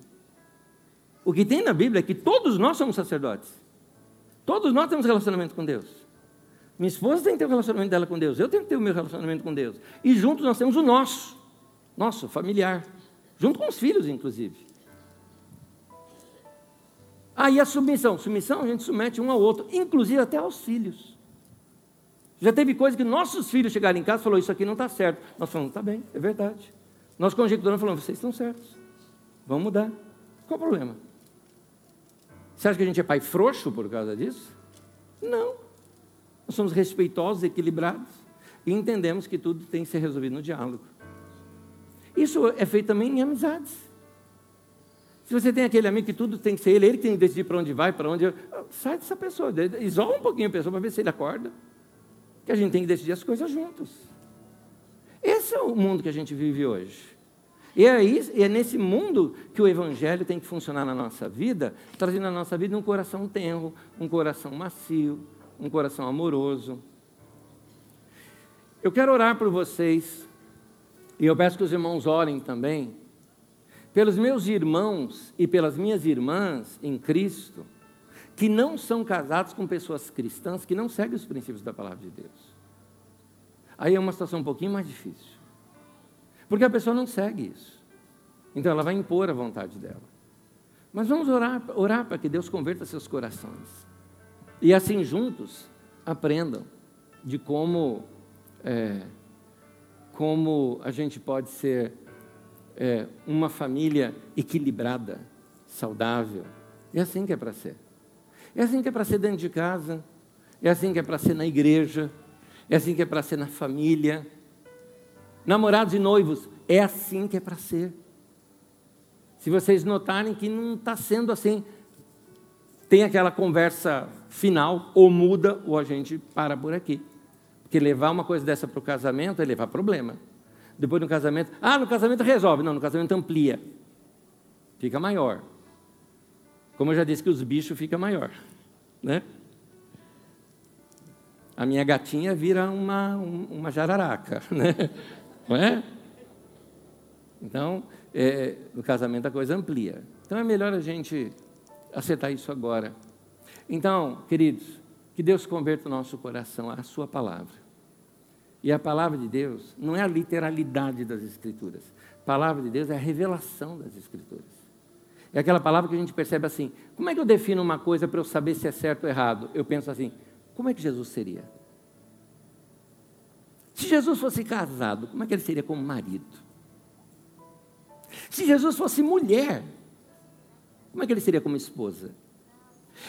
O que tem na Bíblia é que todos nós somos sacerdotes. Todos nós temos relacionamento com Deus. Minha esposa tem que ter o um relacionamento dela com Deus. Eu tenho que ter o meu relacionamento com Deus. E juntos nós temos o nosso, nosso familiar. Junto com os filhos, inclusive. Aí a submissão. Submissão a gente submete um ao outro, inclusive até aos filhos. Já teve coisa que nossos filhos chegaram em casa e falaram, isso aqui não está certo. Nós falamos, está bem, é verdade. Nós conjecturamos falamos, vocês estão certos. Vamos mudar. Qual o problema? Você acha que a gente é pai frouxo por causa disso? Não. Nós somos respeitosos, equilibrados e entendemos que tudo tem que ser resolvido no diálogo. Isso é feito também em amizades. Se você tem aquele amigo que tudo tem que ser ele, ele tem que decidir para onde vai, para onde. Sai dessa pessoa, isola um pouquinho a pessoa para ver se ele acorda que a gente tem que decidir as coisas juntos. Esse é o mundo que a gente vive hoje. E é, isso, é nesse mundo que o Evangelho tem que funcionar na nossa vida, trazendo na nossa vida um coração tenro, um coração macio, um coração amoroso. Eu quero orar por vocês, e eu peço que os irmãos orem também, pelos meus irmãos e pelas minhas irmãs em Cristo, que não são casados com pessoas cristãs que não seguem os princípios da palavra de Deus. Aí é uma situação um pouquinho mais difícil. Porque a pessoa não segue isso. Então ela vai impor a vontade dela. Mas vamos orar, orar para que Deus converta seus corações. E assim juntos aprendam de como, é, como a gente pode ser é, uma família equilibrada, saudável. É assim que é para ser. É assim que é para ser dentro de casa, é assim que é para ser na igreja, é assim que é para ser na família. Namorados e noivos, é assim que é para ser. Se vocês notarem que não está sendo assim, tem aquela conversa final, ou muda, ou a gente para por aqui. Porque levar uma coisa dessa para o casamento é levar problema. Depois no casamento, ah, no casamento resolve. Não, no casamento amplia. Fica maior. Como eu já disse que os bichos ficam maior, né? A minha gatinha vira uma, uma jararaca, né? Não é? Então, é, no casamento a coisa amplia. Então é melhor a gente acertar isso agora. Então, queridos, que Deus converta o nosso coração à Sua palavra. E a palavra de Deus não é a literalidade das Escrituras. A palavra de Deus é a revelação das Escrituras. É aquela palavra que a gente percebe assim: como é que eu defino uma coisa para eu saber se é certo ou errado? Eu penso assim: como é que Jesus seria? Se Jesus fosse casado, como é que ele seria como marido? Se Jesus fosse mulher, como é que ele seria como esposa?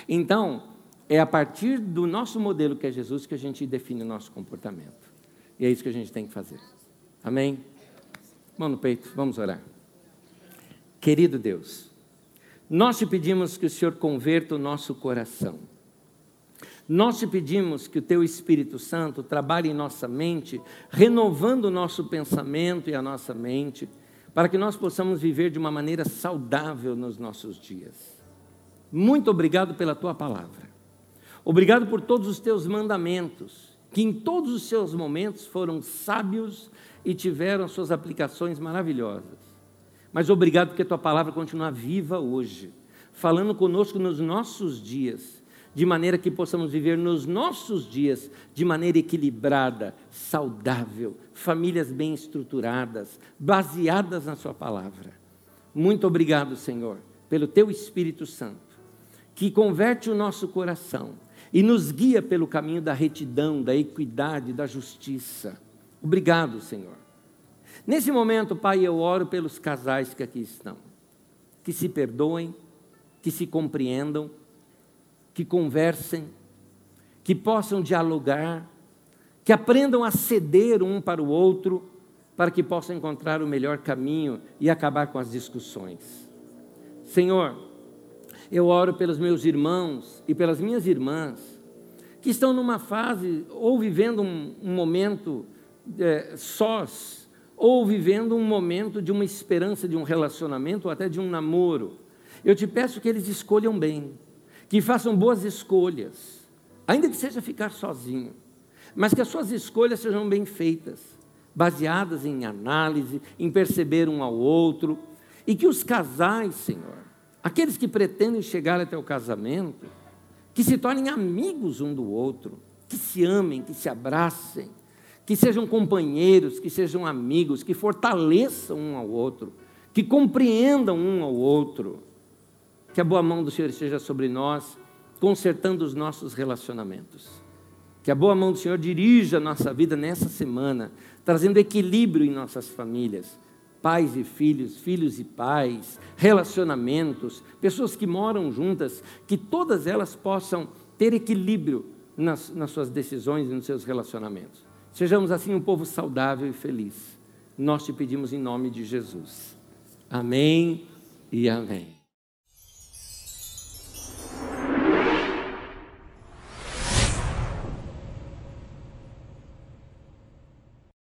Então, é a partir do nosso modelo que é Jesus que a gente define o nosso comportamento. E é isso que a gente tem que fazer. Amém? Mão no peito, vamos orar. Querido Deus, nós te pedimos que o Senhor converta o nosso coração. Nós te pedimos que o teu Espírito Santo trabalhe em nossa mente, renovando o nosso pensamento e a nossa mente, para que nós possamos viver de uma maneira saudável nos nossos dias. Muito obrigado pela tua palavra. Obrigado por todos os teus mandamentos, que em todos os seus momentos foram sábios e tiveram suas aplicações maravilhosas. Mas obrigado porque a tua palavra continua viva hoje, falando conosco nos nossos dias, de maneira que possamos viver nos nossos dias de maneira equilibrada, saudável, famílias bem estruturadas, baseadas na Sua palavra. Muito obrigado, Senhor, pelo Teu Espírito Santo, que converte o nosso coração e nos guia pelo caminho da retidão, da equidade, da justiça. Obrigado, Senhor. Nesse momento, Pai, eu oro pelos casais que aqui estão, que se perdoem, que se compreendam, que conversem, que possam dialogar, que aprendam a ceder um para o outro, para que possam encontrar o melhor caminho e acabar com as discussões. Senhor, eu oro pelos meus irmãos e pelas minhas irmãs que estão numa fase ou vivendo um, um momento é, sós ou vivendo um momento de uma esperança de um relacionamento ou até de um namoro. Eu te peço que eles escolham bem, que façam boas escolhas, ainda que seja ficar sozinho, mas que as suas escolhas sejam bem feitas, baseadas em análise, em perceber um ao outro, e que os casais, Senhor, aqueles que pretendem chegar até o casamento, que se tornem amigos um do outro, que se amem, que se abracem, que sejam companheiros, que sejam amigos, que fortaleçam um ao outro, que compreendam um ao outro. Que a boa mão do Senhor esteja sobre nós, consertando os nossos relacionamentos. Que a boa mão do Senhor dirija a nossa vida nessa semana, trazendo equilíbrio em nossas famílias. Pais e filhos, filhos e pais, relacionamentos, pessoas que moram juntas, que todas elas possam ter equilíbrio nas, nas suas decisões e nos seus relacionamentos. Sejamos assim um povo saudável e feliz. Nós te pedimos em nome de Jesus. Amém e amém.